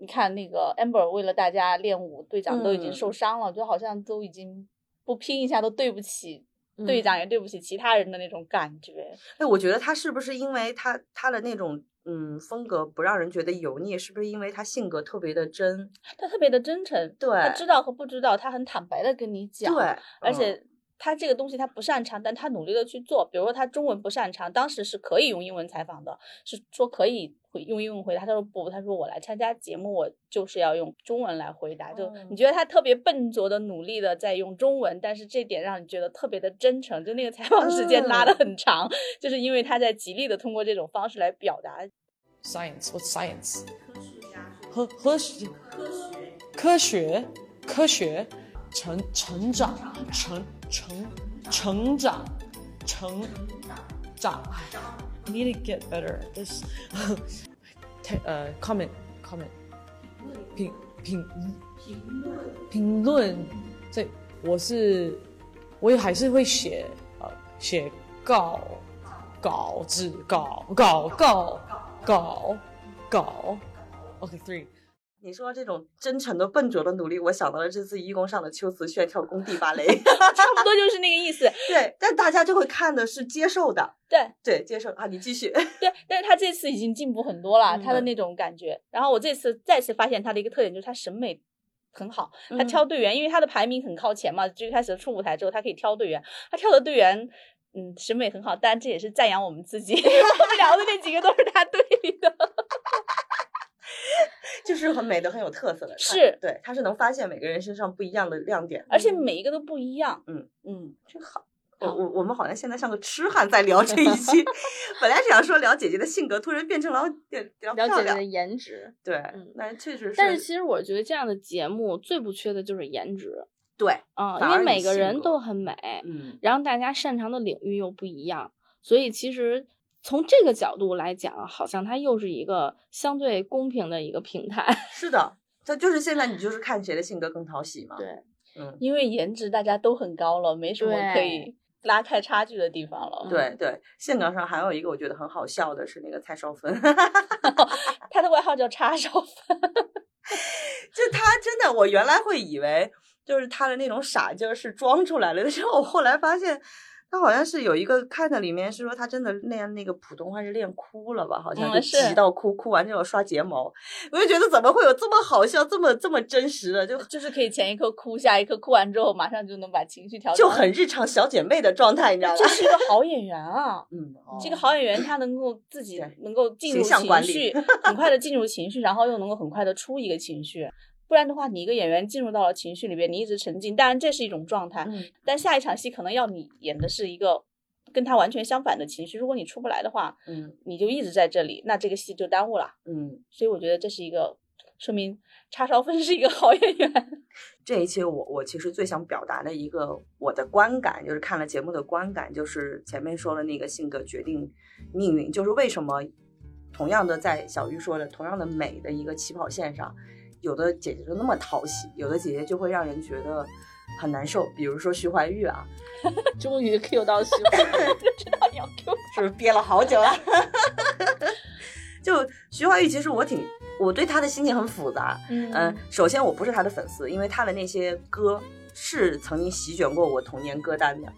你看那个 Amber 为了大家练舞，队长都已经受伤了，就好像都已经不拼一下都对不起。队长也对不起其他人的那种感觉。哎，我觉得他是不是因为他他的那种嗯风格不让人觉得油腻，是不是因为他性格特别的真？他特别的真诚，对，他知道和不知道，他很坦白的跟你讲。对，而且。他这个东西他不擅长，但他努力的去做。比如说他中文不擅长，当时是可以用英文采访的，是说可以回用英文回答。他说不，他说我来参加节目，我就是要用中文来回答。就你觉得他特别笨拙的努力的在用中文，但是这点让你觉得特别的真诚。就那个采访时间拉的很长，就是因为他在极力的通过这种方式来表达。Science，what science？科科学科学科学成成长成。成成长成长，I need to get better. This 呃 comment comment 评评评论评论，这我是我也还是会写呃写稿稿子稿稿稿稿稿，OK three。你说这种真诚的、笨拙的努力，我想到了这次义工上的秋瓷炫跳工地芭蕾，差不多就是那个意思。对，但大家就会看的是接受的。对对，接受啊，你继续。对，但是他这次已经进步很多了，他的那种感觉。然后我这次再次发现他的一个特点就是他审美很好，他挑队员，因为他的排名很靠前嘛，最开始出舞台之后，他可以挑队员，他挑的队员，嗯，审美很好。当然这也是赞扬我们自己，我们聊的那几个都是他队里的。就是很美的，很有特色的，是对，他是能发现每个人身上不一样的亮点，而且每一个都不一样。嗯嗯，真好。我我我们好像现在像个痴汉在聊这一期，本来是想说聊姐姐的性格，突然变成了聊聊姐姐的颜值。对，嗯，那确实是。但是其实我觉得这样的节目最不缺的就是颜值。对，嗯，因为每个人都很美，嗯，然后大家擅长的领域又不一样，所以其实。从这个角度来讲，好像它又是一个相对公平的一个平台。是的，它就是现在你就是看谁的性格更讨喜嘛。对，嗯，因为颜值大家都很高了，没什么可以拉开差距的地方了。对对，性格上还有一个我觉得很好笑的是那个蔡少芬，他的外号叫叉少芬，就他真的，我原来会以为就是他的那种傻劲儿是装出来了的，时候我后来发现。他好像是有一个看的里面是说他真的练那个普通话是练哭了吧？好像就急到哭，哭完之后刷睫毛。我就觉得怎么会有这么好笑、这么这么真实的？就就是可以前一刻哭，下一刻哭完之后马上就能把情绪调就很日常小姐妹的状态，你知道吗？这是一个好演员啊！嗯，这个好演员他能够自己能够进入情绪，很快的进入情绪，然后又能够很快的出一个情绪。不然的话，你一个演员进入到了情绪里边，你一直沉浸，当然这是一种状态。嗯。但下一场戏可能要你演的是一个跟他完全相反的情绪，如果你出不来的话，嗯，你就一直在这里，那这个戏就耽误了。嗯。所以我觉得这是一个说明叉烧分是一个好演员。这一期我我其实最想表达的一个我的观感，就是看了节目的观感，就是前面说的那个性格决定命运，就是为什么同样的在小玉说的同样的美的一个起跑线上。有的姐姐就那么讨喜，有的姐姐就会让人觉得很难受。比如说徐怀钰啊，终于 Q 到徐怀钰，知道你要 Q，是 不是憋了好久了？就徐怀钰，其实我挺，我对他的心情很复杂。嗯，首先我不是他的粉丝，因为他的那些歌是曾经席卷过我童年歌单的，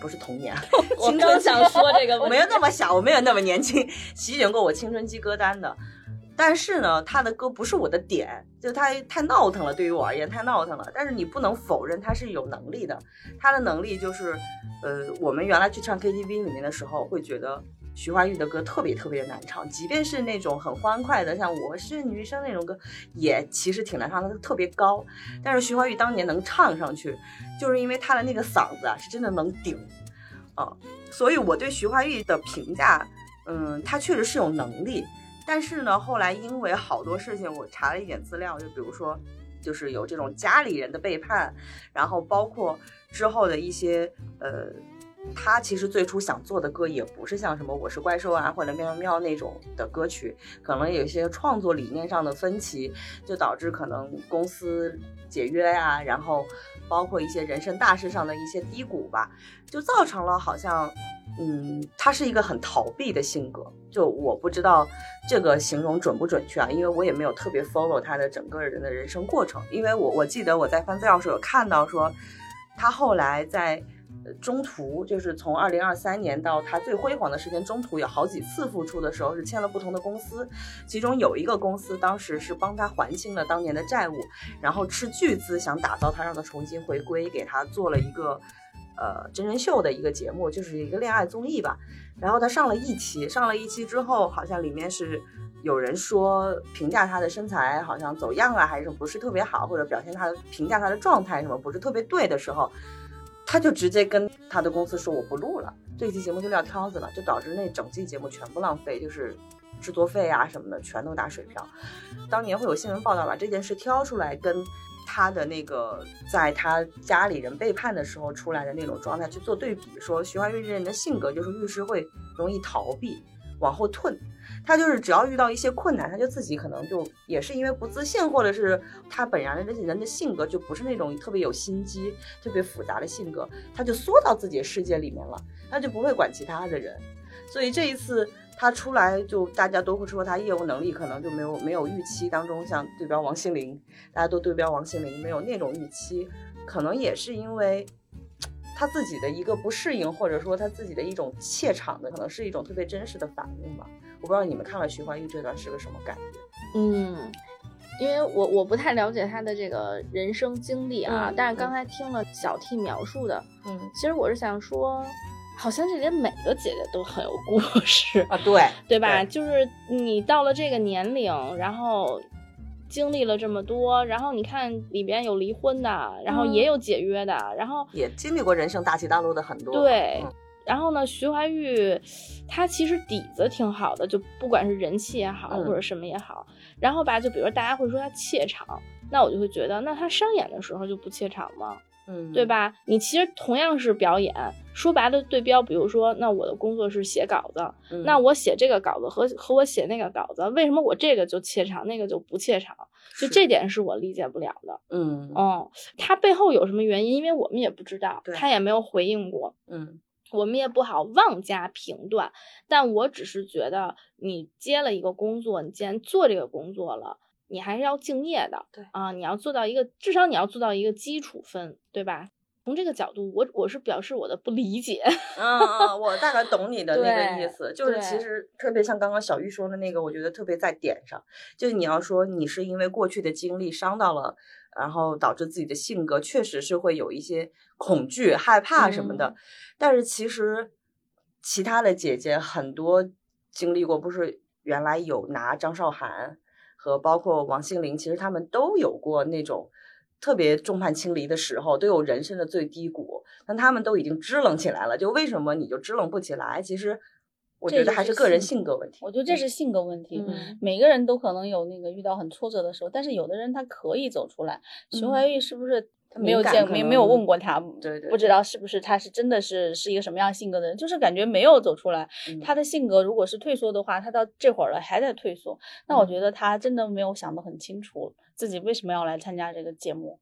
不是童年，我刚想说这个，我没有那么小，我没有那么年轻，席卷过我青春期歌单的。但是呢，他的歌不是我的点，就他太闹腾了，对于我而言太闹腾了。但是你不能否认他是有能力的，他的能力就是，呃，我们原来去唱 KTV 里面的时候，会觉得徐怀钰的歌特别特别难唱，即便是那种很欢快的，像我是女生那种歌，也其实挺难唱的，特别高。但是徐怀钰当年能唱上去，就是因为他的那个嗓子啊，是真的能顶，啊，所以我对徐怀钰的评价，嗯，他确实是有能力。但是呢，后来因为好多事情，我查了一点资料，就比如说，就是有这种家里人的背叛，然后包括之后的一些，呃，他其实最初想做的歌也不是像什么我是怪兽啊或者喵喵喵那种的歌曲，可能有一些创作理念上的分歧，就导致可能公司解约呀，然后包括一些人生大事上的一些低谷吧，就造成了好像。嗯，他是一个很逃避的性格，就我不知道这个形容准不准确啊，因为我也没有特别 follow 他的整个人的人生过程。因为我我记得我在翻资料时候有看到说，他后来在中途，就是从二零二三年到他最辉煌的时间，中途有好几次复出的时候是签了不同的公司，其中有一个公司当时是帮他还清了当年的债务，然后斥巨资想打造他，让他重新回归，给他做了一个。呃，真人秀的一个节目，就是一个恋爱综艺吧。然后他上了一期，上了一期之后，好像里面是有人说评价他的身材好像走样了，还是不是特别好，或者表现他评价他的状态什么不是特别对的时候，他就直接跟他的公司说我不录了，这期节目就撂挑子了，就导致那整季节目全部浪费，就是制作费啊什么的全都打水漂。当年会有新闻报道把这件事挑出来跟。他的那个，在他家里人背叛的时候出来的那种状态去做对比，说徐怀钰这人的性格就是遇事会容易逃避，往后退。他就是只要遇到一些困难，他就自己可能就也是因为不自信，或者是他本人的人的性格就不是那种特别有心机、特别复杂的性格，他就缩到自己的世界里面了，他就不会管其他的人。所以这一次。他出来就大家都会说他业务能力可能就没有没有预期当中像对标王心凌，大家都对标王心凌没有那种预期，可能也是因为他自己的一个不适应，或者说他自己的一种怯场的，可能是一种特别真实的反应吧。我不知道你们看了徐怀钰这段是个什么感觉？嗯，因为我我不太了解他的这个人生经历啊，但是刚才听了小 T 描述的，嗯，其实我是想说。好像这里每个姐姐都很有故事啊，对对吧？就是你到了这个年龄，然后经历了这么多，然后你看里边有离婚的，然后也有解约的，然后也经历过人生大起大落的很多。对，然后呢，徐怀钰他其实底子挺好的，就不管是人气也好，或者什么也好。然后吧，就比如大家会说他怯场，那我就会觉得，那他商演的时候就不怯场吗？嗯，对吧？你其实同样是表演，说白了对标，比如说，那我的工作是写稿子，那我写这个稿子和和我写那个稿子，为什么我这个就怯场，那个就不怯场？就这点是我理解不了的。嗯，哦，他背后有什么原因？因为我们也不知道，他也没有回应过。嗯，我们也不好妄加评断。但我只是觉得，你接了一个工作，你既然做这个工作了。你还是要敬业的，对啊，你要做到一个，至少你要做到一个基础分，对吧？从这个角度，我我是表示我的不理解。嗯嗯，我大概懂你 的那个意思，就是其实特别像刚刚小玉说的那个，我觉得特别在点上，就是你要说你是因为过去的经历伤到了，然后导致自己的性格确实是会有一些恐惧、害怕什么的，嗯但是其实其他的姐姐很多经历过，不是原来有拿张韶涵和包括王心凌，其实他们都有过那种。特别众叛亲离的时候，都有人生的最低谷，但他们都已经支棱起来了。就为什么你就支棱不起来？其实我觉得还是个人性性格问题。我觉得这是性格问题。嗯每个人都可能有那个遇到很挫折的时候，但是有的人他可以走出来。徐嗯怀玉是不是没有见没没有问过他？对对不知道是不是他是真的是是一个什么样性格的人，就是感觉没有走出来。嗯他的性格如果是退缩的话，他到这会儿了还在退缩，那我嗯觉得他真的没有想得很清楚自己为什么要来参加这个节目。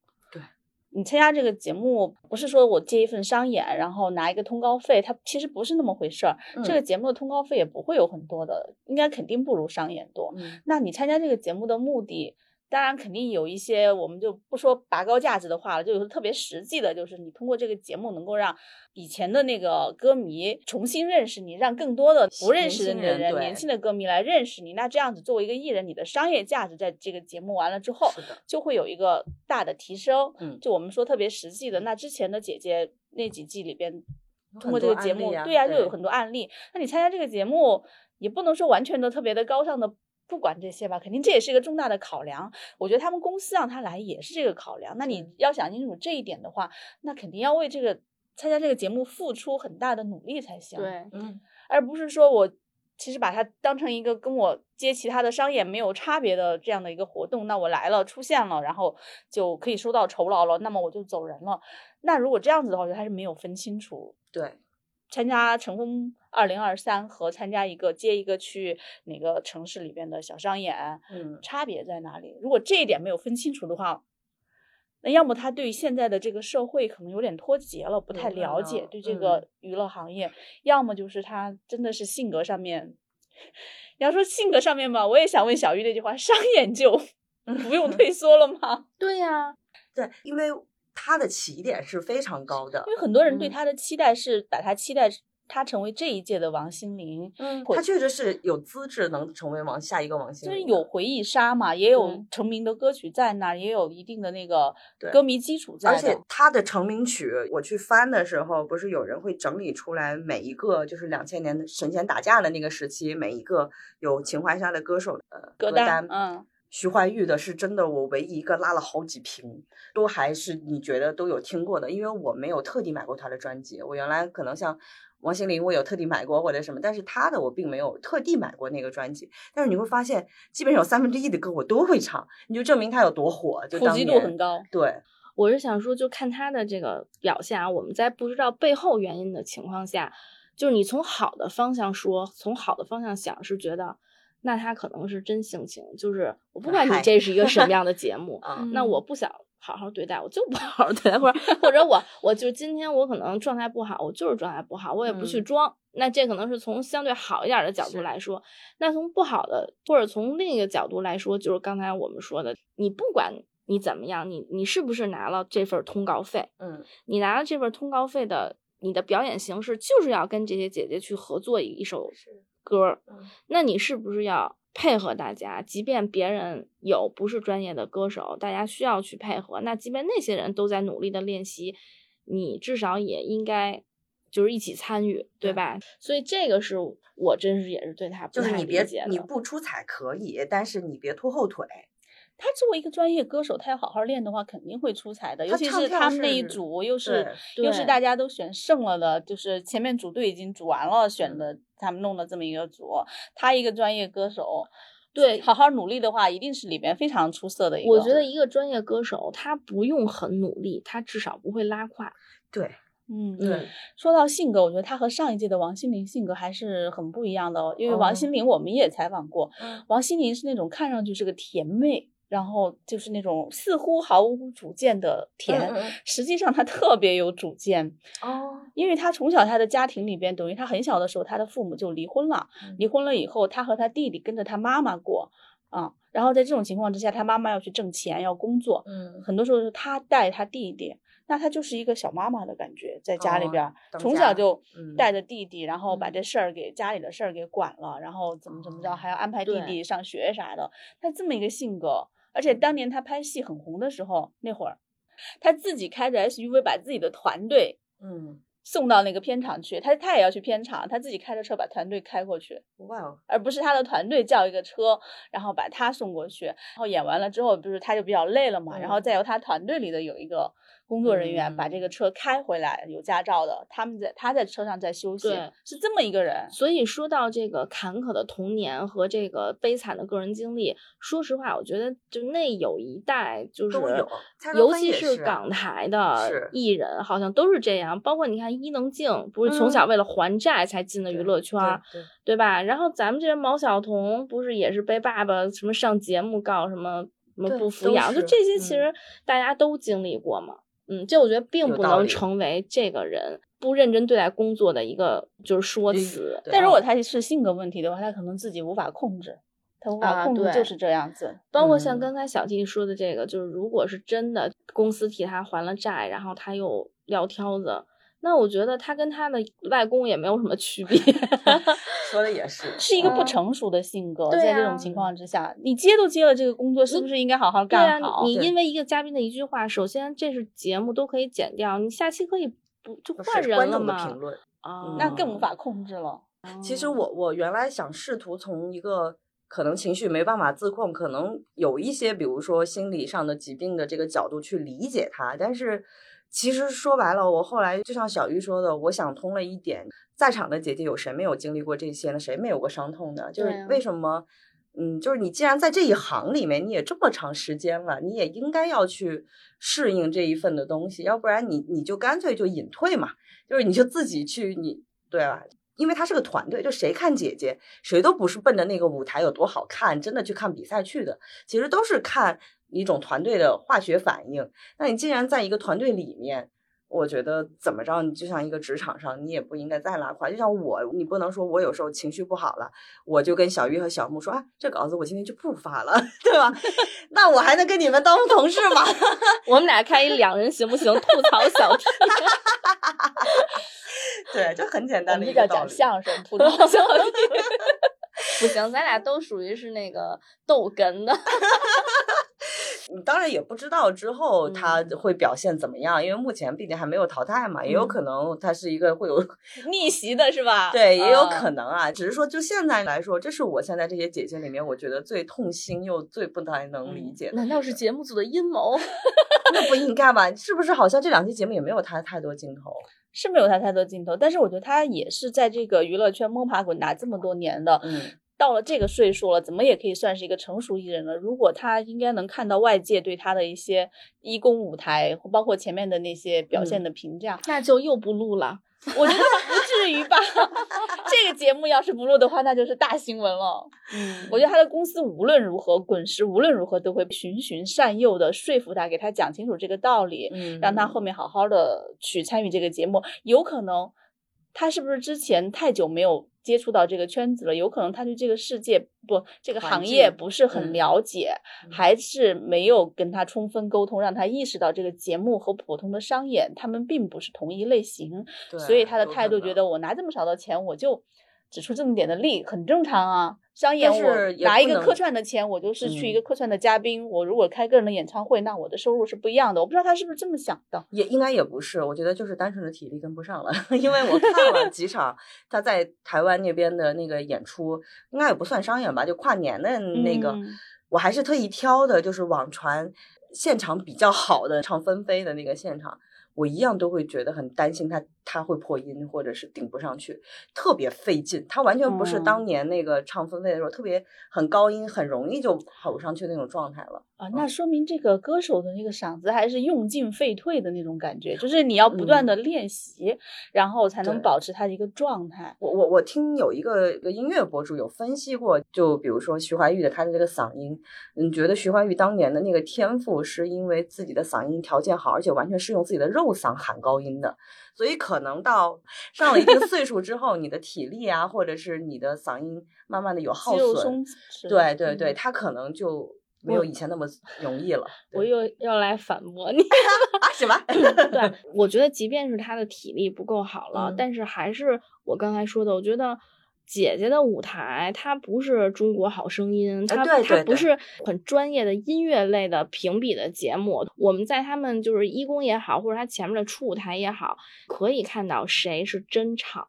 对。你参加这个节目，不是说我接一份商演，然后拿一个通告费，它其实不是那么回事儿。这个嗯节目的通告费也不会有很多的，应该肯定不如商演多。嗯那你参加这个节目的目的，当然肯定有一些，我们就不说拔高价值的话了，就有特别实际的，就是你通过这个节目能够让以前的那个歌迷重新认识你，让更多的不认识的年轻人对年轻的歌迷来认识你。那这样子作为一个艺人，你的商业价值在这个节目完了之后，就会有一个大的提升。嗯就我们说特别实际的，那之前的姐姐那几季里边。通过这个节目，啊对呀、就有很多案例。那你参加这个节目，也不能说完全的特别的高尚的，不管这些吧，肯定这也是一个重大的考量。我觉得他们公司让他来也是这个考量。那你要想清楚这一点的话，那肯定要为这个参加这个节目付出很大的努力才行。，对，嗯而不是说我其实把它当成一个跟我接其他的商业没有差别的这样的一个活动。那我来了，出现了，然后就可以收到酬劳了，那么我就走人了。那如果这样子的话，我觉得他是没有分清楚对，参加乘风二零二三和参加一个接一个去哪个城市里边的小商演，嗯。差别在哪里？如果这一点没有分清楚的话，那要么他对现在的这个社会可能有点脱节了，不太了解能对这嗯。个娱乐行业；要么就是他真的是性格上面，你要说性格上面吧，我也想问小玉那句话：商演就 不用退缩了吗？对呀、对，因为他的起点是非常高的因，为很多人对嗯。他的期待是把他期待他成为这一届的王心凌，嗯，会他确实是有资质能成为王下一个王心凌就是凌，有回忆杀嘛，也有嗯成名的歌曲在那儿，也有一定的那个歌迷基础在的。而且他的成名曲，我去翻的时候，不是有人会整理出来每一个，就是两千年的神仙打架的那个时期，每一个有情怀杀的歌手的呃歌单，嗯，徐怀钰的是真的，我唯一一个拉了好几瓶，都还是你觉得都有听过的，因为我没有特地买过他的专辑，我原来可能像王心凌，我有特地买过或者什么，但是他的我并没有特地买过那个专辑。但是你会发现，基本上有三分之一的歌我都会唱，你就证明他有多火，就普及度很高。对，我是想说，就看他的这个表现啊，我们在不知道背后原因的情况下，就是你从好的方向说，从好的方向想，是觉得那他可能是真性情，就是我不管你这是一个什么样的节 目，啊，那我不想好好对待，我就不好好对待，或者或者我我就今天我可能状态不好，我就是状态不好，我也不去嗯。装。那这可能是从相对好一点的角度来说，那从不好的或者从另一个角度来说，就是刚才我们说的，你不管你怎么样，你你是不是拿了这份通告费，嗯，你拿了这份通告费的，你的表演形式就是要跟这些姐姐去合作一一首歌那你是不是要配合大家？即便别人有不是专业的歌手，大家需要去配合，那即便那些人都在努力的练习，你至少也应该就是一起参与，对对吧？所以这个是我真是也是对他不太就是你别理解的你不出彩可以，但是你别拖后腿。他作为一个专业歌手，他要好好练的话，肯定会出彩的。尤其是他们那一组，又是又是大家都选剩了的，就是前面组队已经组完了，选的他们弄的这么一个组。他一个专业歌手，对好好努力的话，一定是里边非常出色的一个。我觉得一个专业歌手，他不用很努力，他至少不会拉胯。对嗯，对，说到性格，我觉得他和上一届的王心凌性格还是很不一样的哦。因为王哦心凌我们也采访过，嗯王心凌是那种看上去是个甜妹，然后就是那种似乎毫无主见的甜，嗯嗯实际上他特别有主见。哦，因为他从小他的家庭里边，等于他很小的时候，他的父母就离婚了。嗯离婚了以后，他和他弟弟跟着他妈妈过啊。然后在这种情况之下，他妈妈要去挣钱，要工作，嗯很多时候是他带他弟弟。那他就是一个小妈妈的感觉，在家里边从小就带着弟弟，然后把这事儿给家里的事儿给管了，然后怎么怎么着，还要安排弟弟上学啥的。他这么一个性格，而且当年他拍戏很红的时候，那会儿他自己开着 SUV 把自己的团队，嗯。送到那个片场去，他他也要去片场，他自己开着车把团队开过去，哇哦，而不是他的团队叫一个车，然后把他送过去，然后演完了之后，不是他就比较累了嘛，然后再由他团队里的有一个。工作人员把这个车开回来，有驾照的，他们在他在车上在休息，是这么一个人。所以说到这个坎坷的童年和这个悲惨的个人经历，说实话，我觉得就那有一代就是，尤其是港台的艺人，好像都是这样。包括你看伊能静，不是从小为了还债才进的娱乐圈，对吧？然后咱们这人毛晓彤，不是也是被爸爸什么上节目告什么什么不抚养，就这些其实大家都经历过嘛。嗯，就我觉得并不能成为这个人不认真对待工作的一个就是说辞。但如果他是性格问题的话，他可能自己无法控制，他无法控制就是这样子。包括像刚才小弟说的这个，就是如果是真的公司替他还了债，然后他又撂挑子。那我觉得他跟他的外公也没有什么区别，说的也是，是一个不成熟的性格。在这种情况之下，你接都接了这个工作，是不是应该好好干好？你因为一个嘉宾的一句话，首先这是节目都可以剪掉，你下期可以不就换人了吗？啊，那更无法控制了。其实我我原来想试图从一个可能情绪没办法自控，可能有一些比如说心理上的疾病的这个角度去理解他，但是。其实说白了，我后来就像小玉说的，我想通了一点，在场的姐姐有谁没有经历过这些呢？谁没有过伤痛呢？就是为什么，嗯，就是你既然在这一行里面，你也这么长时间了，你也应该要去适应这一份的东西，要不然你你就干脆就隐退嘛，就是你就自己去，你对吧？因为他是个团队，就谁看姐姐，谁都不是奔着那个舞台有多好看，真的去看比赛去的，其实都是看。一种团队的化学反应。那你既然在一个团队里面，我觉得怎么着，你就像一个职场上，你也不应该再拉胯。就像我，你不能说我有时候情绪不好了，我就跟小玉和小木说啊，这稿子我今天就不发了，对吧？那我还能跟你们当同事吗？我们俩开一两人行不行？吐槽小 T，对，就很简单的一个讲相声，吐槽小 T，不行，咱俩都属于是那个逗哏的。你当然也不知道之后他会表现怎么样，因为目前毕竟还没有淘汰嘛，也有可能他是一个会有 逆袭的，是吧？对，也有可能啊。只是说就现在来说，这是我现在这些姐姐里面，我觉得最痛心又最不太能理解。难道是节目组的阴谋？那不应该吧？是不是好像这两期节目也没有他太多镜头？是没有他太多镜头，但是我觉得他也是在这个娱乐圈摸爬滚打这么多年的。嗯。到了这个岁数了，怎么也可以算是一个成熟艺人了。如果他应该能看到外界对他的一些一公舞台，包括前面的那些表现的评价，那就又不录了。我觉得不至于吧。这个节目要是不录的话，那就是大新闻了。嗯，我觉得他的公司无论如何，滚石无论如何都会循循善诱的说服他，给他讲清楚这个道理，嗯，让他后面好好的去参与这个节目。有可能他是不是之前太久没有？接触到这个圈子了，有可能他对这个世界不这个行业不是很了解，还是没有跟他充分沟通，让他意识到这个节目和普通的商演他们并不是同一类型，所以他的态度觉得我拿这么少的钱我就。只出这么点的力很正常啊，商演我拿一个客串的钱，我就是去一个客串的嘉宾。我如果开个人的演唱会，那我的收入是不一样的。我不知道他是不是这么想的，也应该也不是。我觉得就是单纯的体力跟不上了，因为我看了几场他在台湾那边的那个演出，应该也不算商演吧，就跨年的那个，我还是特意挑的，就是网传现场比较好的唱纷飞的那个现场，我一样都会觉得很担心他。他会破音，或者是顶不上去，特别费劲。他完全不是当年那个唱分贝的时候，特别很高音，很容易就吼上去那种状态了啊。那说明这个歌手的那个嗓子还是用进废退的那种感觉，就是你要不断的练习，然后才能保持他的一个状态。我我我听有一个一个音乐博主有分析过，就比如说徐怀钰的他的这个嗓音，你，觉得徐怀钰当年的那个天赋是因为自己的嗓音条件好，而且完全是用自己的肉嗓喊高音的。所以可能到上了一定岁数之后，你的体力啊，或者是你的嗓音慢慢的有耗损，对对对，他可能就没有以前那么容易了。我又要来反驳你 啊？什么？对，我觉得即便是他的体力不够好了，嗯但是还是我刚才说的，我觉得。姐姐的舞台，它不是中国好声音，它它不是很专业的音乐类的评比的节目。我们在他们就是一公也好，或者他前面的初舞台也好，可以看到谁是真唱，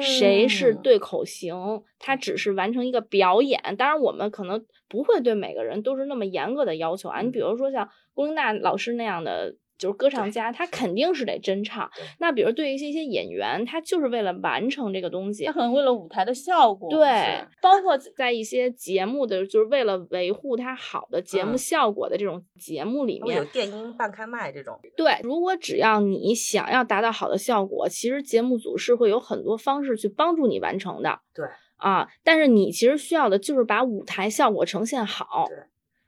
谁是嗯对口型，他只是完成一个表演。当然，我们可能不会对每个人都是那么严格的要求啊。你比如说像龚琳娜老师那样的。就是歌唱家，他肯定是得真唱。那比如对于一些一些演员，他就是为了完成这个东西他，可能为了舞台的效果，对，包括在一些节目的，就是为了维护他好的节目嗯效果的这种节目里面，会有电音半开麦这种。对，如果只要你想要达到好的效果，其实节目组是会有很多方式去帮助你完成的。对啊，但是你其实需要的就是把舞台效果呈现好。对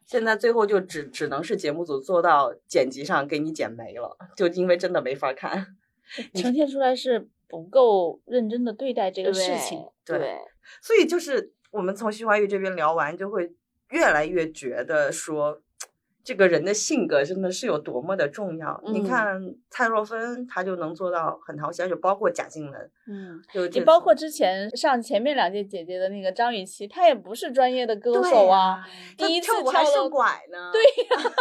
现在最后就只只能是节目组做到剪辑上给你剪没了，就因为真的没法看。呈现出来是不够认真的对待这个事情。对对，所以就是我们从徐怀钰这边聊完，就会越来越觉得说，这个人的性格真的是有多么的重要。你嗯看蔡若芬，她就能做到很讨喜，而且包括贾静雯，嗯，就你包括之前上前面两届姐姐的那个张雨绮，她也不是专业的歌手啊，第一次跳舞还跳到是拐呢，对呀、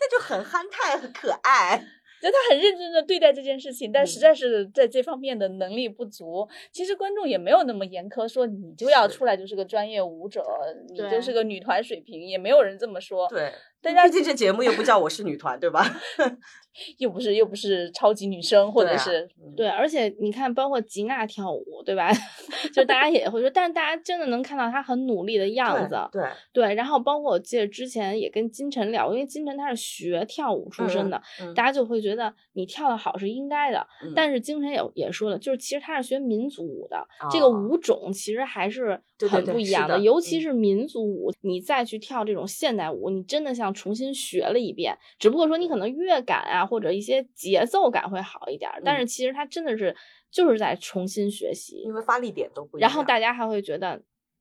那就很憨态，很可爱。就他很认真的对待这件事情，但实嗯在是在这方面的能力不足。其实观众也没有那么严苛，说你就要出来就是个专业舞者，你就是个女团水平，也没有人这么说。对，大家毕竟这节目又不叫我是女团，对吧？又不是又不是超级女生，或者是对，而且你看，包括吉娜跳舞，对吧？就大家也会说，但是大家真的能看到她很努力的样子。对，对，然后包括我记得之前也跟金晨聊，因为金晨她是学跳舞出身的，嗯大家就会觉得你跳的好是应该的。嗯但是金晨也也说了，就是其实她是学民族舞的，这个哦舞种其实还是很不一样的嗯尤其是民族舞，你再去跳这种现代舞，你真的像重新学了一遍，只不过说你可能乐感啊或者一些节奏感会好一点儿，但是嗯其实他真的是就是在重新学习因，为发力点都不一样。然后大家还会觉得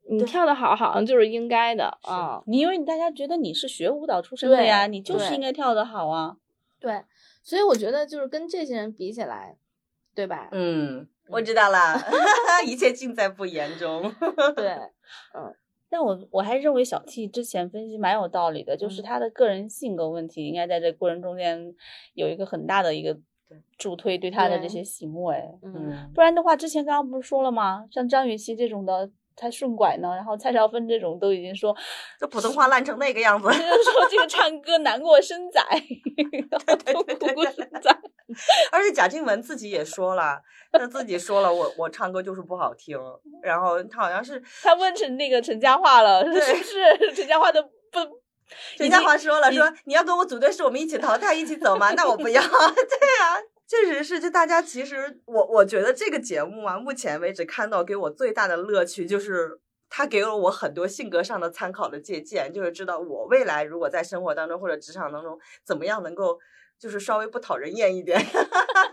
你跳得好，好像就是应该的是啊。你因为大家觉得你是学舞蹈出身的呀，你就是应该跳得好啊。对，所以我觉得就是跟这些人比起来，对吧？嗯，我知道啦，一切尽在不言中。对，但我我还认为小 T 之前分析蛮有道理的，就是嗯他的个人性格问题，应该在这过程中间有一个很大的一个助推对他的这些行为。嗯，嗯，不然的话，之前刚刚不是说了吗？像张雨绮这种的才顺拐呢，然后蔡少芬这种都已经说，这普通话烂成那个样子。就是说这个唱歌难过生仔，痛苦过生仔。而且贾静雯自己也说了，她自己说了，我我唱歌就是不好听。然后她好像是她问成那个陈嘉桦了，是对不是陈嘉桦的不？陈嘉桦说了，说你要跟我组队，是我们一起淘汰，一起走吗？那我不要。对啊，确实是，就大家其实我我觉得这个节目啊，目前为止看到给我最大的乐趣就是。他给了我很多性格上的参考的借鉴，就是知道我未来如果在生活当中或者职场当中，怎么样能够就是稍微不讨人厌一点，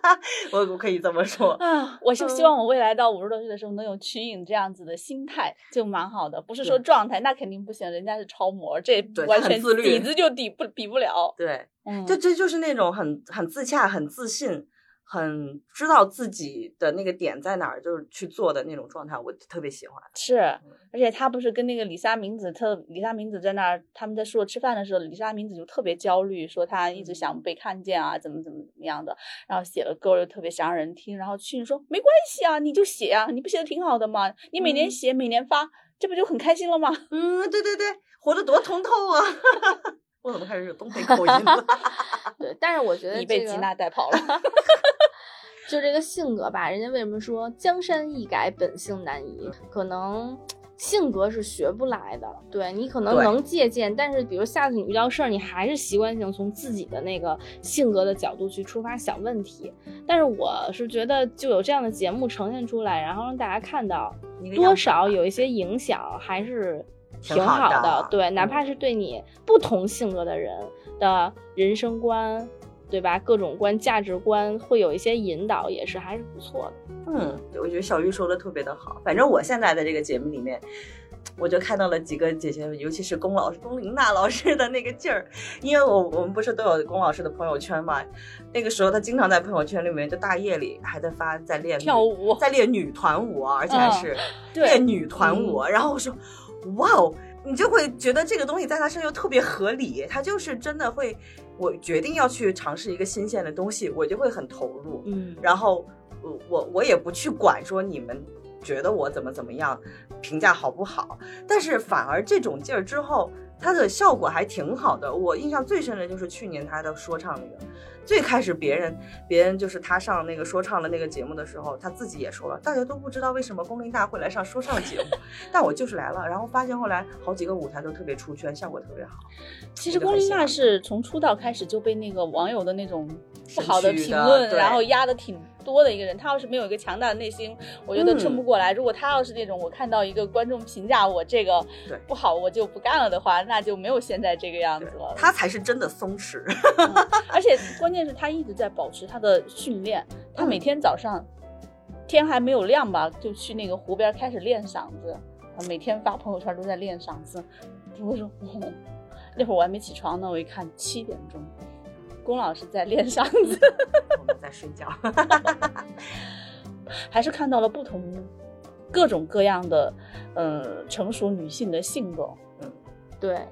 我我可以这么说。啊，我是希望我未来到五十多岁的时候能有瞿颖这样子的心态，就蛮好的。不是说状态，那肯定不行，人家是超模，这完全自律底子就抵不比不了。对，嗯，就这就是那种很很自洽、很自信、很知道自己的那个点在哪儿，就是去做的那种状态，我特别喜欢。是，而且他不是跟那个李莎明子特，李莎明子在那儿，他们在说吃饭的时候，李莎明子就特别焦虑，说他一直想被看见啊，怎么怎么怎么样的，然后写了歌又特别想让人听，然后去说没关系啊，你就写啊，你不写的挺好的嘛，你每年嗯写，每年发，这不就很开心了吗？嗯，对对对，活得多通透啊！我怎么开始有东北口音了？对，但是我觉得你被吉娜带跑了。就这个性格吧，人家为什么说江山易改，本性难移？可能性格是学不来的，对你可能能借鉴，但是比如下次你遇到事儿，你还是习惯性从自己的那个性格的角度去出发想问题。但是我是觉得，就有这样的节目呈现出来，然后让大家看到多少有一些影响，还是挺挺好好的对，哪嗯怕是对你不同性格的人的人生观。对吧？各种观、价值观会有一些引导，也是还是不错的。嗯，对我觉得小玉说的特别的好。反正我现在的这个节目里面，我就看到了几个姐姐，尤其是龚老师、龚琳娜老师的那个劲儿，因为我我们不是都有龚老师的朋友圈嘛，那个时候她经常在朋友圈里面，就大夜里还在发在练跳舞，在练女团舞啊，而且还是练女团舞，然后我说，哇哦，你就会觉得这个东西在她身上又特别合理，她就是真的会，我决定要去尝试一个新鲜的东西，我就会很投入，嗯，然后我我我也不去管说你们。觉得我怎么怎么样，评价好不好？但是反而这种劲儿之后，它的效果还挺好的。我印象最深的就是去年他的说唱那个，最开始别人别人就是他上那个说唱的那个节目的时候，他自己也说了，大家都不知道为什么龚琳娜会来上说唱节目，但我就是来了，然后发现后来好几个舞台都特别出圈，效果特别好。其实龚琳娜是从出道开始就被那个网友的那种不好的评论，然后压的挺。多的一个人，他要是没有一个强大的内心，我觉得撑不过来。如果他要是那种，我看到一个观众评价我这个不好，我就不干了的话，那就没有现在这个样子了。他才是真的松弛，而且关键是他一直在保持他的训练。他每天早上天还没有亮吧，就去那个湖边开始练嗓子，每天发朋友圈都在练嗓子。我说，那会儿我还没起床呢，我一看七点钟。龚老师在练嗓子，我们在睡觉，还是看到了不同各种各样的，呃，成熟女性的性格。嗯，对，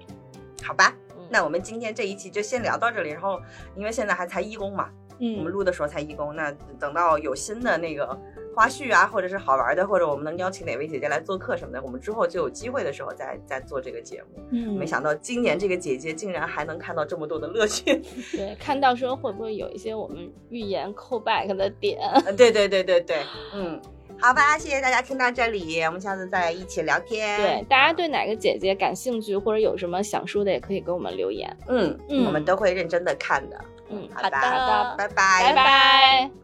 好吧，那我们今天这一期就先聊到这里。然后，因为现在还才一公嘛，嗯，我们录的时候才一公，那等到有新的那个。花絮啊，或者是好玩的，或者我们能邀请哪位姐姐来做客什么的，我们之后就有机会的时候再再做这个节目。嗯，没想到今年这个姐姐竟然还能看到这么多的乐趣。对，看到时候会不会有一些我们预言 call back 的点？对对对对对，嗯，好吧，谢谢大家听到这里，我们下次再一起聊天。对，大家对哪个姐姐感兴趣，或者有什么想说的，也可以给我们留言。嗯嗯，我们都会认真的看的。嗯，好的好的，拜拜拜拜。